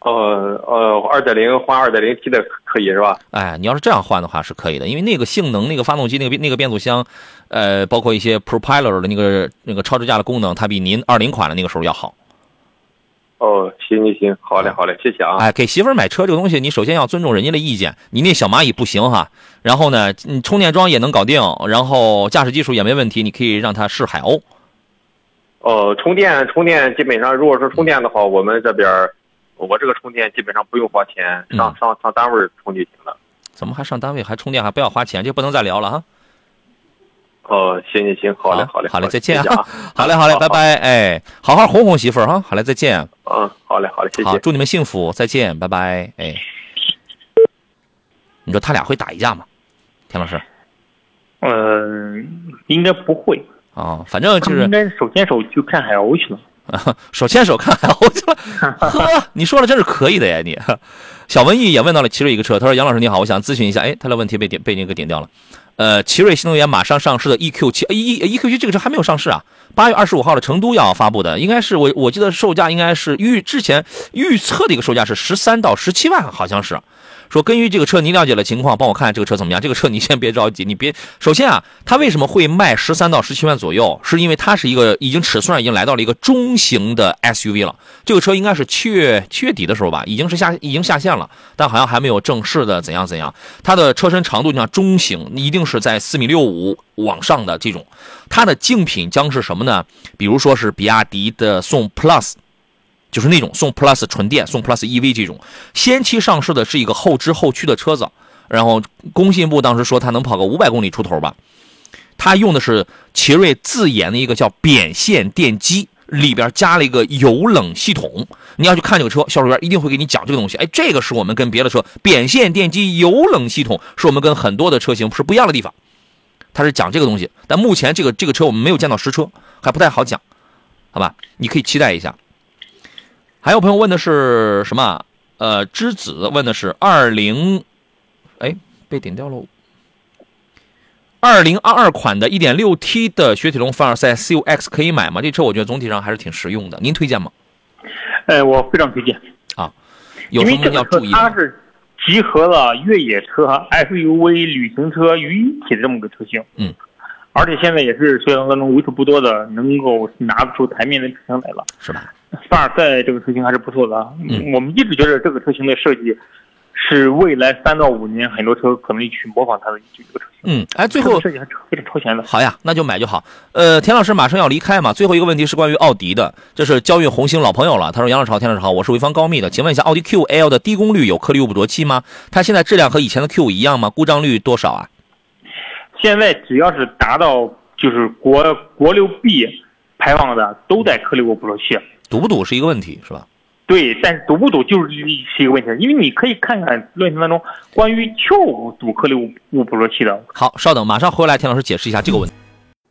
呃呃，二点零换二点零 T 的可以是吧？哎，你要是这样换的话是可以的，因为那个性能、那个发动机、那个那个变速箱，呃，包括一些 Propeller 的那个那个超支架的功能，它比您二零款的那个时候要好。哦，行行行，好嘞好嘞，谢谢啊。哎，给媳妇儿买车这个东西，你首先要尊重人家的意见。你那小蚂蚁不行哈，然后呢，你充电桩也能搞定，然后驾驶技术也没问题，你可以让他试海鸥。呃，充电充电基本上，如果是充电的话，我们这边儿我这个充电基本上不用花钱，上上上单位充就行了。怎么还上单位还充电还不要花钱？就不能再聊了哈。哦，行行行，好嘞好嘞好嘞，再见啊！(laughs) 好嘞好嘞，拜拜，哎，好好哄哄媳妇儿哈。好嘞，再见。嗯，好嘞好嘞，谢谢。好，祝你们幸福，再见，拜拜，哎。你说他俩会打一架吗？田老师？嗯，应该不会。啊，反正就是应该手牵手去看海鸥去了。(laughs) 手牵手看海鸥去了，(laughs) 呵，你说的真是可以的呀你。小文艺也问到了奇瑞一个车，他说：“杨老师你好，我想咨询一下，哎，他的问题被点被那个点掉了。呃，奇瑞新能源马上上市的 EQ 七，E E Q 七这个车还没有上市啊，八月二十五号的成都要发布的，应该是我我记得售价应该是预之前预测的一个售价是十三到十七万，好像是。说根据这个车您了解了情况，帮我看看这个车怎么样？这个车你先别着急，你别首先啊，它为什么会卖十三到十七万左右？是因为它是一个已经尺寸已经来到了一个中型的 SUV 了。这个车应该是七月七月底的时候吧，已经是下已经下线了，但好像还没有正式的怎样怎样。它的车身长度你像中型，一定是在四米六五往上的这种。它的竞品将是什么呢？比如说是比亚迪的宋 Plus。就是那种宋 Plus 纯电、宋 Plus EV 这种，先期上市的是一个后置后驱的车子，然后工信部当时说它能跑个五百公里出头吧，它用的是奇瑞自研的一个叫扁线电机，里边加了一个油冷系统。你要去看这个车，销售员一定会给你讲这个东西。哎，这个是我们跟别的车扁线电机油冷系统是我们跟很多的车型是不一样的地方，他是讲这个东西。但目前这个这个车我们没有见到实车，还不太好讲，好吧？你可以期待一下。还有朋友问的是什么？呃，之子问的是二零，哎，被顶掉喽。二零二二款的 1.6T 的雪铁龙凡尔赛 CUX 可以买吗？这车我觉得总体上还是挺实用的，您推荐吗？呃，我非常推荐啊，有什么要注意的？它是集合了越野车、SUV、旅行车于一体的这么个车型。嗯，而且现在也是雪铁龙当中为数不多的能够拿得出台面的车型来了，是吧？凡尔赛这个车型还是不错的，嗯，我们一直觉得这个车型的设计是未来三到五年很多车可能去模仿它的这个车型。嗯，哎，最后设计还非常超前的。好呀，那就买就好。呃，田老师马上要离开嘛，最后一个问题是关于奥迪的，这是交运红星老朋友了。他说：“杨老师好，田老师好，我是潍坊高密的，请问一下，奥迪 Q5L 的低功率有颗粒物捕捉器吗？它现在质量和以前的 Q5 一样吗？故障率多少啊？”现在只要是达到就是国国六 B 排放的，都带颗粒物捕捉器。堵不堵是一个问题，是吧？对，但是堵不堵就是是一个问题，因为你可以看看论坛当中关于 Q 堵颗粒物物捕捉器的。好，稍等，马上回来，田老师解释一下这个问题。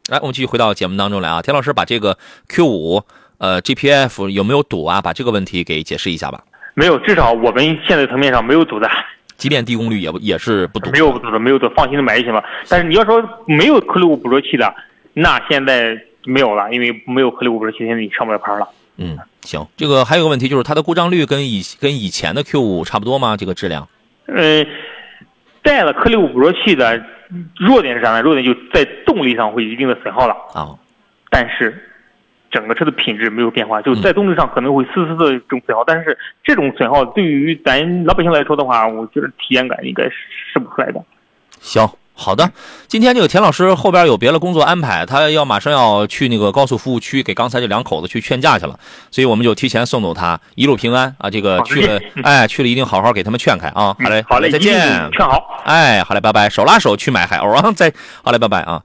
来，我们继续回到节目当中来啊，田老师把这个 Q 五呃 GPF 有没有堵啊？把这个问题给解释一下吧。没有，至少我们现在层面上没有堵的。即便低功率也不也是不堵。没有堵的，没有堵，放心的买就行了。但是你要说没有颗粒物捕捉器的，那现在没有了，因为没有颗粒物捕捉器，现在你上不了牌了。嗯，行，这个还有个问题就是它的故障率跟以跟以前的 Q 五差不多吗？这个质量？呃，带了颗粒物捕捉器的弱点是啥呢？弱点就在动力上会有一定的损耗了啊，但是整个车的品质没有变化，就在动力上可能会丝丝的这种损耗，但是这种损耗对于咱老百姓来说的话，我觉得体验感应该是不出来的。行。好的，今天这个田老师后边有别的工作安排，他要马上要去那个高速服务区给刚才这两口子去劝架去了，所以我们就提前送走他，一路平安啊！这个去了，哎，去了一定好好给他们劝开啊！好嘞，好嘞，再见，劝好，哎，好嘞，拜拜，手拉手去买海鸥啊！再好嘞，拜拜啊！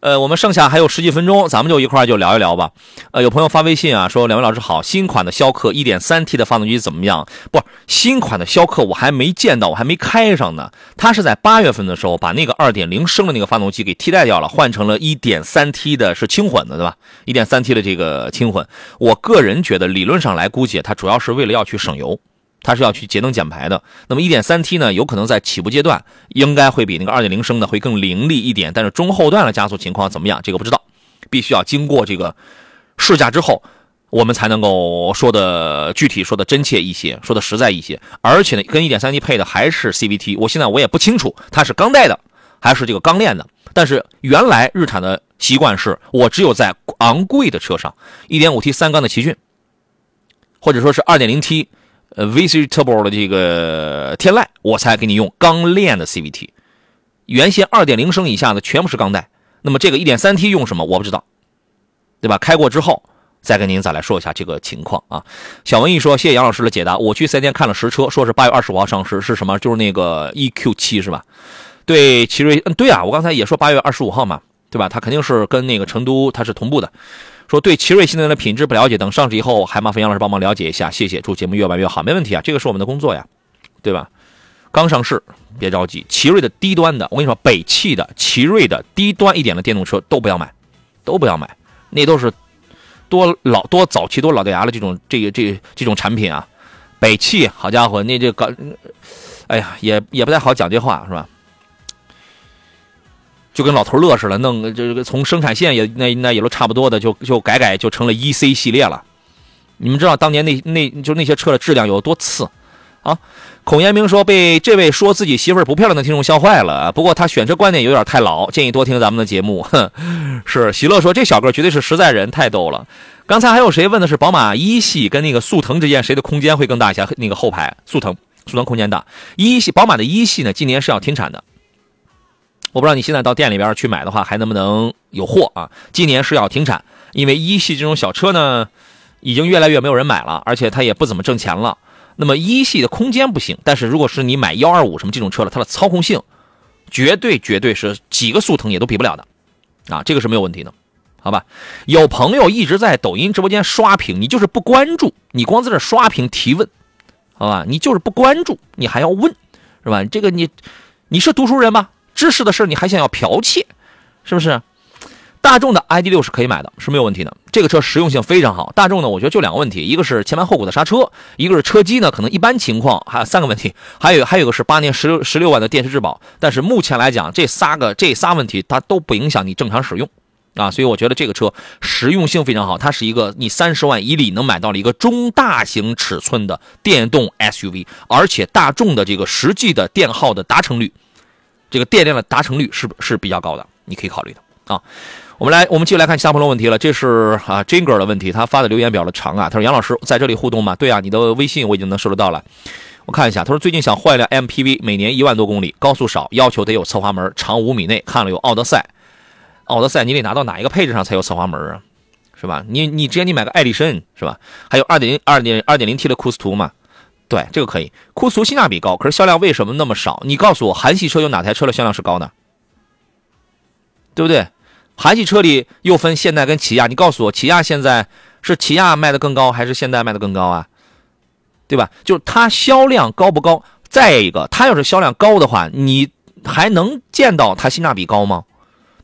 呃，我们剩下还有十几分钟，咱们就一块就聊一聊吧。呃，有朋友发微信啊，说两位老师好，新款的逍客 1.3T 的发动机怎么样？不，新款的逍客我还没见到，我还没开上呢。它是在八月份的时候把那个2.0升的那个发动机给替代掉了，换成了 1.3T 的，是轻混的，对吧？1.3T 的这个轻混，我个人觉得理论上来估计，它主要是为了要去省油。它是要去节能减排的。那么 1.3T 呢，有可能在起步阶段应该会比那个2.0升的会更凌厉一点，但是中后段的加速情况怎么样，这个不知道，必须要经过这个试驾之后，我们才能够说的具体、说的真切一些、说的实在一些。而且呢，跟 1.3T 配的还是 CVT，我现在我也不清楚它是钢带的还是这个钢链的。但是原来日产的习惯是我只有在昂贵的车上，1.5T 三缸的奇骏，或者说是 2.0T。呃，V6 Turbo 的这个天籁，我才给你用钢链的 CVT，原先二点零升以下的全部是钢带。那么这个一点三 T 用什么？我不知道，对吧？开过之后再跟您再来说一下这个情况啊。小文艺说：“谢谢杨老师的解答。我去四 S 店看了实车，说是八月二十五号上市，是什么？就是那个 EQ 七是吧？对，奇瑞，嗯，对啊，我刚才也说八月二十五号嘛，对吧？它肯定是跟那个成都它是同步的。说对奇瑞新能源的品质不了解，等上市以后还麻烦杨老师帮忙了解一下，谢谢。祝节目越办越好，没问题啊，这个是我们的工作呀，对吧？刚上市，别着急。奇瑞的低端的，我跟你说，北汽的、奇瑞的低端一点的电动车都不要买，都不要买，那都是多老多早期多老掉牙的这种这个这这种产品啊。北汽，好家伙，那这个，哎呀，也也不太好讲这话是吧？就跟老头乐似的，弄这个从生产线也那那也都差不多的，就就改改就成了 E C 系列了。你们知道当年那那就那些车的质量有多次啊？孔延明说被这位说自己媳妇儿不漂亮的听众笑坏了。不过他选车观点有点太老，建议多听咱们的节目。哼，是喜乐说这小哥绝对是实在人，太逗了。刚才还有谁问的是宝马一系跟那个速腾之间谁的空间会更大一些？那个后排速腾，速腾空间大。一系宝马的一系呢，今年是要停产的。我不知道你现在到店里边去买的话，还能不能有货啊？今年是要停产，因为一系这种小车呢，已经越来越没有人买了，而且它也不怎么挣钱了。那么一系的空间不行，但是如果是你买幺二五什么这种车了，它的操控性绝对绝对是几个速腾也都比不了的，啊，这个是没有问题的，好吧？有朋友一直在抖音直播间刷屏，你就是不关注，你光在这刷屏提问，好吧？你就是不关注，你还要问，是吧？这个你你是读书人吗？知识的事你还想要剽窃，是不是？大众的 ID 六是可以买的，是没有问题的。这个车实用性非常好。大众呢，我觉得就两个问题，一个是前盘后鼓的刹车，一个是车机呢可能一般情况，还有三个问题，还有还有个是八年十六十六万的电池质保。但是目前来讲，这三个这仨问题它都不影响你正常使用啊，所以我觉得这个车实用性非常好。它是一个你三十万以里能买到了一个中大型尺寸的电动 SUV，而且大众的这个实际的电耗的达成率。这个电量的达成率是是比较高的，你可以考虑的啊。我们来，我们继续来看其他朋友问题了。这是啊，Jinger 的问题，他发的留言比较的长啊。他说：“杨老师在这里互动吗？”对啊，你的微信我已经能收得到了。我看一下，他说最近想换一辆 MPV，每年一万多公里，高速少，要求得有侧滑门，长五米内。看了有奥德赛，奥德赛你得拿到哪一个配置上才有侧滑门啊？是吧？你你直接你买个艾力绅是吧？还有二点零二点二点零 T 的库斯图嘛？对，这个可以。库斯图性价比高，可是销量为什么那么少？你告诉我，韩系车有哪台车的销量是高的？对不对？韩系车里又分现代跟起亚，你告诉我，起亚现在是起亚卖的更高，还是现代卖的更高啊？对吧？就是它销量高不高？再一个，它要是销量高的话，你还能见到它性价比高吗？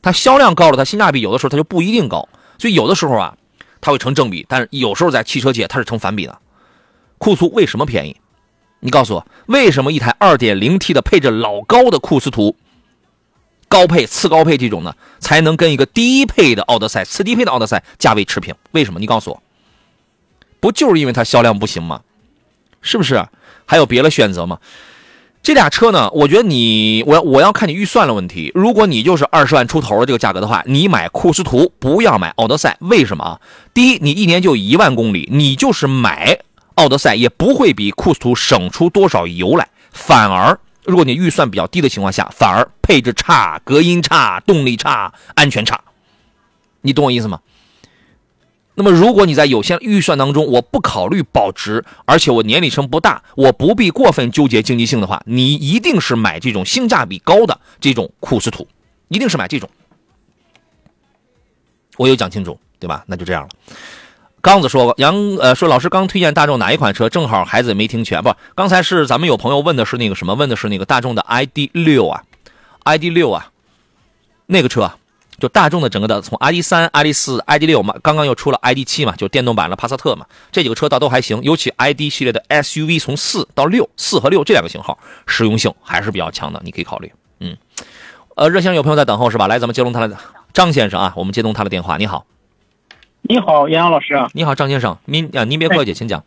它销量高了，它性价比有的时候它就不一定高，所以有的时候啊，它会成正比，但是有时候在汽车界它是成反比的。库斯为什么便宜？你告诉我，为什么一台 2.0T 的配置老高的库斯图？高配、次高配这种呢，才能跟一个低配的奥德赛、次低配的奥德赛价位持平？为什么？你告诉我，不就是因为它销量不行吗？是不是？还有别的选择吗？这俩车呢？我觉得你，我我要看你预算的问题。如果你就是二十万出头的这个价格的话，你买库斯图，不要买奥德赛。为什么啊？第一，你一年就一万公里，你就是买奥德赛也不会比库斯图省出多少油来，反而。如果你预算比较低的情况下，反而配置差、隔音差、动力差、安全差，你懂我意思吗？那么，如果你在有限预算当中，我不考虑保值，而且我年里程不大，我不必过分纠结经济性的话，你一定是买这种性价比高的这种库斯图，一定是买这种。我有讲清楚，对吧？那就这样了。刚子说过：“杨呃，说老师刚推荐大众哪一款车？正好孩子也没听全。不，刚才是咱们有朋友问的是那个什么？问的是那个大众的 ID 六啊，ID 六啊，那个车就大众的整个的从 ID 三、ID 四、ID 六嘛，刚刚又出了 ID 七嘛，就电动版的帕萨特嘛，这几个车倒都还行。尤其 ID 系列的 SUV 从四到六，四和六这两个型号实用性还是比较强的，你可以考虑。嗯，呃，热线有朋友在等候是吧？来，咱们接通他的张先生啊，我们接通他的电话。你好。”你好，杨洋老师。你好，张先生。您啊，您别客气，请讲。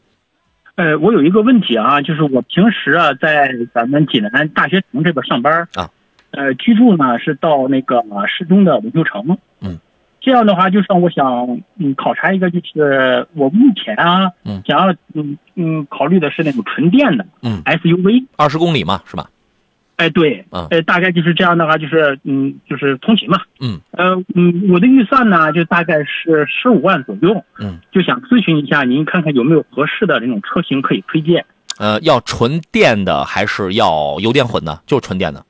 呃，我有一个问题啊，就是我平时啊在咱们济南大学城这边上班啊，呃，居住呢是到那个市中的文秀城。嗯。这样的话，就是我想嗯考察一个，就是我目前啊，嗯，想要嗯嗯考虑的是那种纯电的嗯 SUV，二十公里嘛，是吧？哎，对，嗯呃，大概就是这样的话，就是嗯，就是通勤嘛。嗯呃嗯，我的预算呢，就大概是十五万左右。嗯，就想咨询一下您，看看有没有合适的这种车型可以推荐。呃，要纯电的还是要油电混的？就是纯电的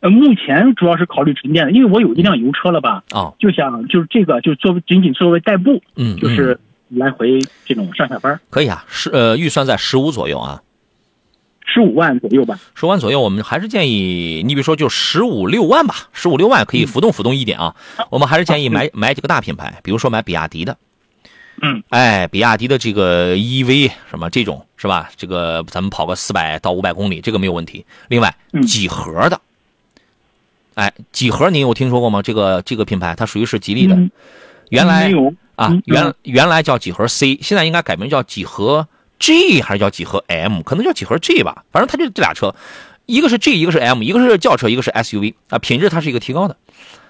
呃，目前主要是考虑纯电的，因为我有一辆油车了吧，啊。就想就是这个就作为仅仅作为代步，嗯，就是来回这种上下班，可以啊，是呃预算在十五左右啊，十五万左右吧。十万左右，我们还是建议你比如说就十五六万吧，十五六万可以浮动浮动一点啊。我们还是建议买买几个大品牌，比如说买比亚迪的，嗯，哎，比亚迪的这个 EV 什么这种是吧？这个咱们跑个四百到五百公里，这个没有问题。另外嗯几何的，哎，几何您有听说过吗？这个这个品牌它属于是吉利的，嗯原来啊嗯，原原来叫几何 C，现在应该改名叫几何 G 还是叫几何 M？可能叫几何 G 吧。反正它就这俩车，一个是 G，一个是 M，一个是轿车，一个是 SUV 啊，品质它是一个提高的。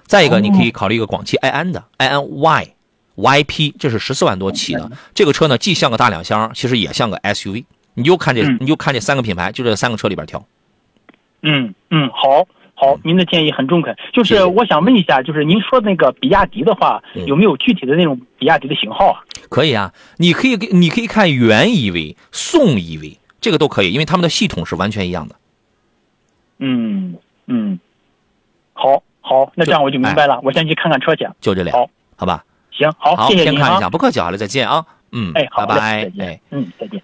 再一个，哦你可以考虑一个广汽埃安的埃安 y YP，这是十四万多起的。这个车呢，既像个大两厢，其实也像个 SUV。你就看这，嗯你就看这三个品牌，就这三个车里边挑。嗯嗯，好好，您的建议很中肯。就是我想问一下，就是您说的那个比亚迪的话，嗯有没有具体的那种比亚迪的型号啊？可以啊，你可以给你可以看原 EV、宋 EV，这个都可以，因为他们的系统是完全一样的。嗯嗯，好好，那这样我就明白了，我先去看看车去。就这俩，好，好吧？行，好，好，谢谢您啊先看一下，。不客气，好了，再见啊。嗯，哎，好嘞，拜拜再。见哎，嗯，再见。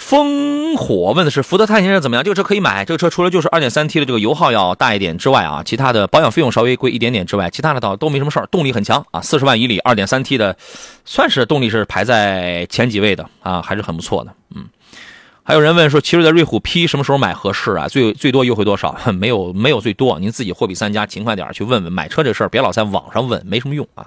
烽火问的是福特探险者怎么样？这个车可以买，这个车除了就是 2.3T 的这个油耗要大一点之外啊，其他的保养费用稍微贵一点点之外，其他的倒都没什么事儿，动力很强啊，四十万以里 2.3T 的，算是动力是排在前几位的啊，还是很不错的。嗯，还有人问说，奇瑞的瑞虎 P 什么时候买合适啊？最最多优惠多少？(laughs) 没有没有最多，您自己货比三家，勤快点去问问。买车这事儿别老在网上问，没什么用啊。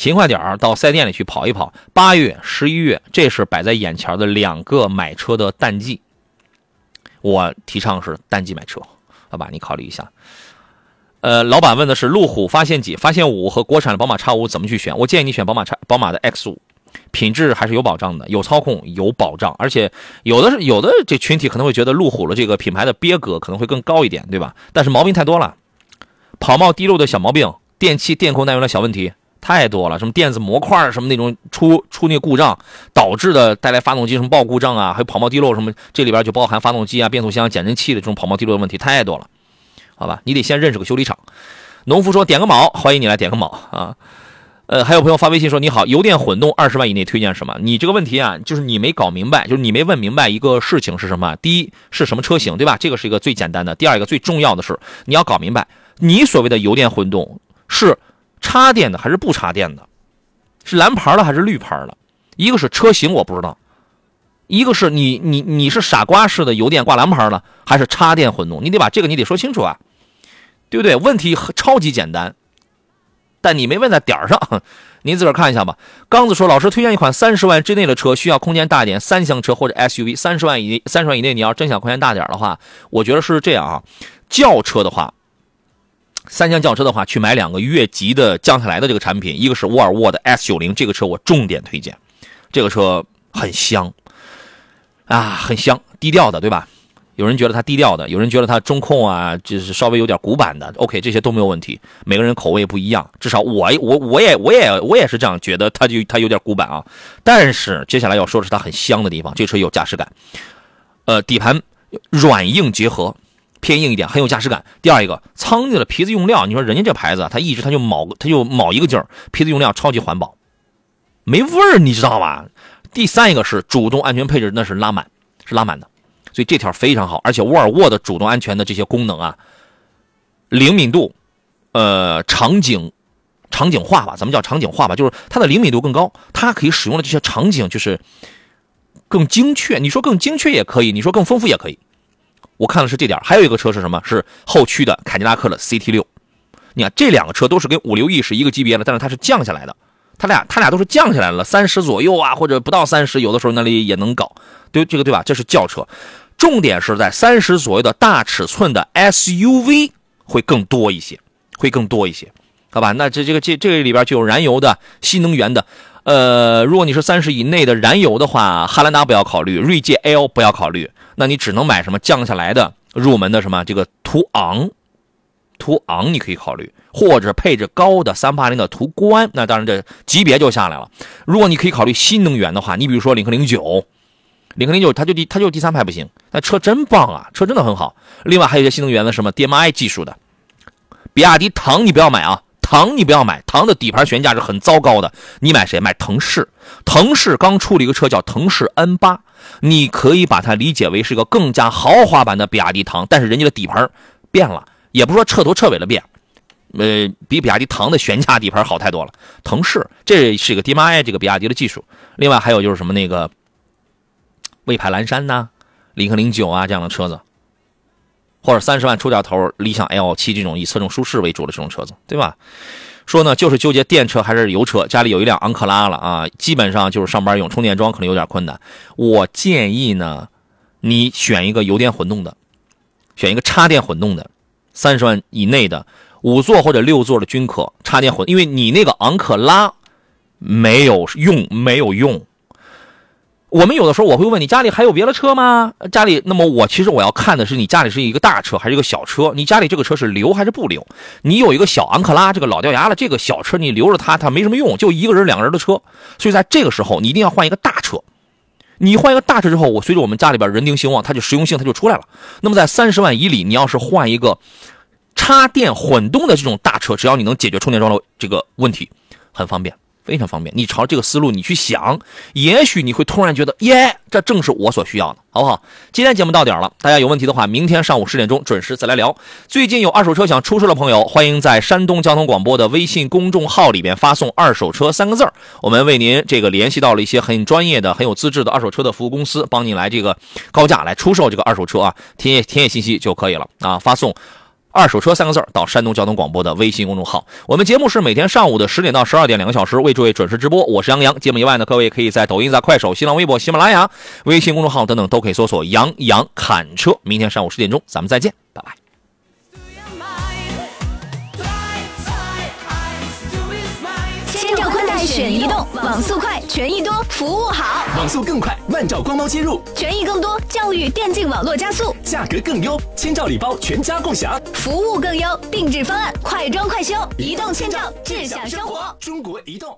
勤快点儿到四 S 店里去跑一跑。八月、十一月，这是摆在眼前的两个买车的淡季。我提倡是淡季买车，好吧？你考虑一下。呃，老板问的是路虎发现几、发现五和国产的宝马 X 五怎么去选？我建议你选宝马 X 宝马的 X 五，品质还是有保障的，有操控，有保障，而且有的是有的这群体可能会觉得路虎的这个品牌的逼格可能会更高一点，对吧？但是毛病太多了，跑冒滴漏的小毛病，电器电控耐用的小问题太多了，什么电子模块什么那种出出那个故障导致的带来发动机什么爆故障啊，还有跑冒滴漏什么，这里边就包含发动机啊、变速箱、减震器的这种跑冒滴漏的问题太多了，好吧？你得先认识个修理厂。农夫说点个卯，欢迎你来点个卯啊。呃，还有朋友发微信说：“你好，油电混动二十万以内推荐什么？”你这个问题啊，就是你没搞明白，就是你没问明白一个事情是什么。第一是什么车型，对吧？这个是一个最简单的。第二一个最重要的是，你要搞明白，你所谓的油电混动是插电的还是不插电的，是蓝牌的还是绿牌的？一个是车型我不知道，一个是你你你是傻瓜式的油电挂蓝牌的，还是插电混动？你得把这个你得说清楚啊，对不对？问题超级简单。但你没问在点儿上，您自个儿看一下吧。刚子说，老师推荐一款三十万之内的车，需要空间大点，三厢车或者 SUV。三十万以三十万以内，你要真想空间大点的话，我觉得是这样啊。轿车的话，三厢轿车的话，去买两个越级的降下来的这个产品，一个是沃尔沃的 S 九零，这个车我重点推荐，这个车很香啊，很香，低调的，对吧？有人觉得它低调的，有人觉得它中控啊，就是稍微有点古板的。OK，这些都没有问题，每个人口味不一样。至少我我我也我也我也是这样觉得，它就它有点古板啊。但是接下来要说的是它很香的地方，这车有驾驶感，呃，底盘软硬结合，偏硬一点，很有驾驶感。第二一个，苍蝇的皮子用料，你说人家这牌子，它一直它就铆它就铆一个劲儿，皮子用料超级环保，没味儿，你知道吧？第三一个是主动安全配置，那是拉满，是拉满的。所以这条非常好，而且沃尔沃的主动安全的这些功能啊，灵敏度，呃，场景场景化吧，咱们叫场景化吧，就是它的灵敏度更高，它可以使用的这些场景就是更精确。你说更精确也可以，你说更丰富也可以。我看的是这点，还有一个车是什么？是后驱的凯迪拉克的 CT 六。你看这两个车都是跟五六 E 是一个级别的，但是它是降下来的，它俩它俩都是降下来了，三十左右啊，或者不到三十，有的时候那里也能搞。对这个对吧？这是轿车，重点是在三十左右的大尺寸的 SUV 会更多一些，会更多一些，好吧？那这这个这这个里边就有燃油的、新能源的。呃，如果你是三十以内的燃油的话，汉兰达不要考虑，锐界 L 不要考虑，那你只能买什么降下来的入门的什么这个途昂，途昂你可以考虑，或者配置高的三八零的途观，那当然这级别就下来了。如果你可以考虑新能源的话，你比如说领克零九，领克零九它就第它就第三排不行，那车真棒啊，车真的很好。另外还有一些新能源的什么 DMI 技术的，比亚迪唐你不要买啊。唐你不要买，唐的底盘悬架是很糟糕的。你买谁？买腾势。腾势刚出了一个车叫腾势 N 八，你可以把它理解为是一个更加豪华版的比亚迪唐，但是人家的底盘变了，也不是说彻头彻尾的变，呃，比比亚迪唐的悬架底盘好太多了。腾势这是一个 DMI 这个比亚迪的技术。另外还有就是什么那个魏派蓝山呐、领克零九啊这样的车子，或者三十万出点头，理想 L 七这种以侧重舒适为主的这种车子，对吧？说呢，就是纠结电车还是油车。家里有一辆昂克拉了啊，基本上就是上班用，充电桩可能有点困难。我建议呢，你选一个油电混动的，选一个插电混动的，三十万以内的五座或者六座的均可插电混，因为你那个昂克拉没有用，没有用。我们有的时候我会问你家里还有别的车吗？家里，那么我其实我要看的是你家里是一个大车还是一个小车？你家里这个车是留还是不留？你有一个小昂克拉，这个老掉牙了，这个小车你留着它，它没什么用，就一个人两个人的车。所以在这个时候，你一定要换一个大车。你换一个大车之后，我随着我们家里边人丁兴旺，它就实用性它就出来了。那么在三十万以里，你要是换一个插电混动的这种大车，只要你能解决充电桩的这个问题，很方便。非常方便，你朝这个思路你去想，也许你会突然觉得，耶，这正是我所需要的，好不好？今天节目到点了，大家有问题的话，明天上午十点钟准时再来聊。最近有二手车想出售的朋友，欢迎在山东交通广播的微信公众号里边发送“二手车”三个字，我们为您这个联系到了一些很专业的、很有资质的二手车的服务公司，帮您来这个高价来出售这个二手车啊，填写填写信息就可以了啊，发送。二手车三个字到山东交通广播的微信公众号。我们节目是每天上午的十点到十二点两个小时为诸位准时直播。我是杨洋。节目以外呢，各位可以在抖音、在快手、新浪微博、喜马拉雅、微信公众号等等都可以搜索“杨洋侃车”。明天上午十点钟，咱们再见，拜拜。选移动，网速快，权益多，服务好。网速更快，万兆光猫接入，权益更多，教育电竞网络加速，价格更优，千兆礼包全家共享，服务更优，定制方案快装快修，移动千兆，智享生活。中国移动。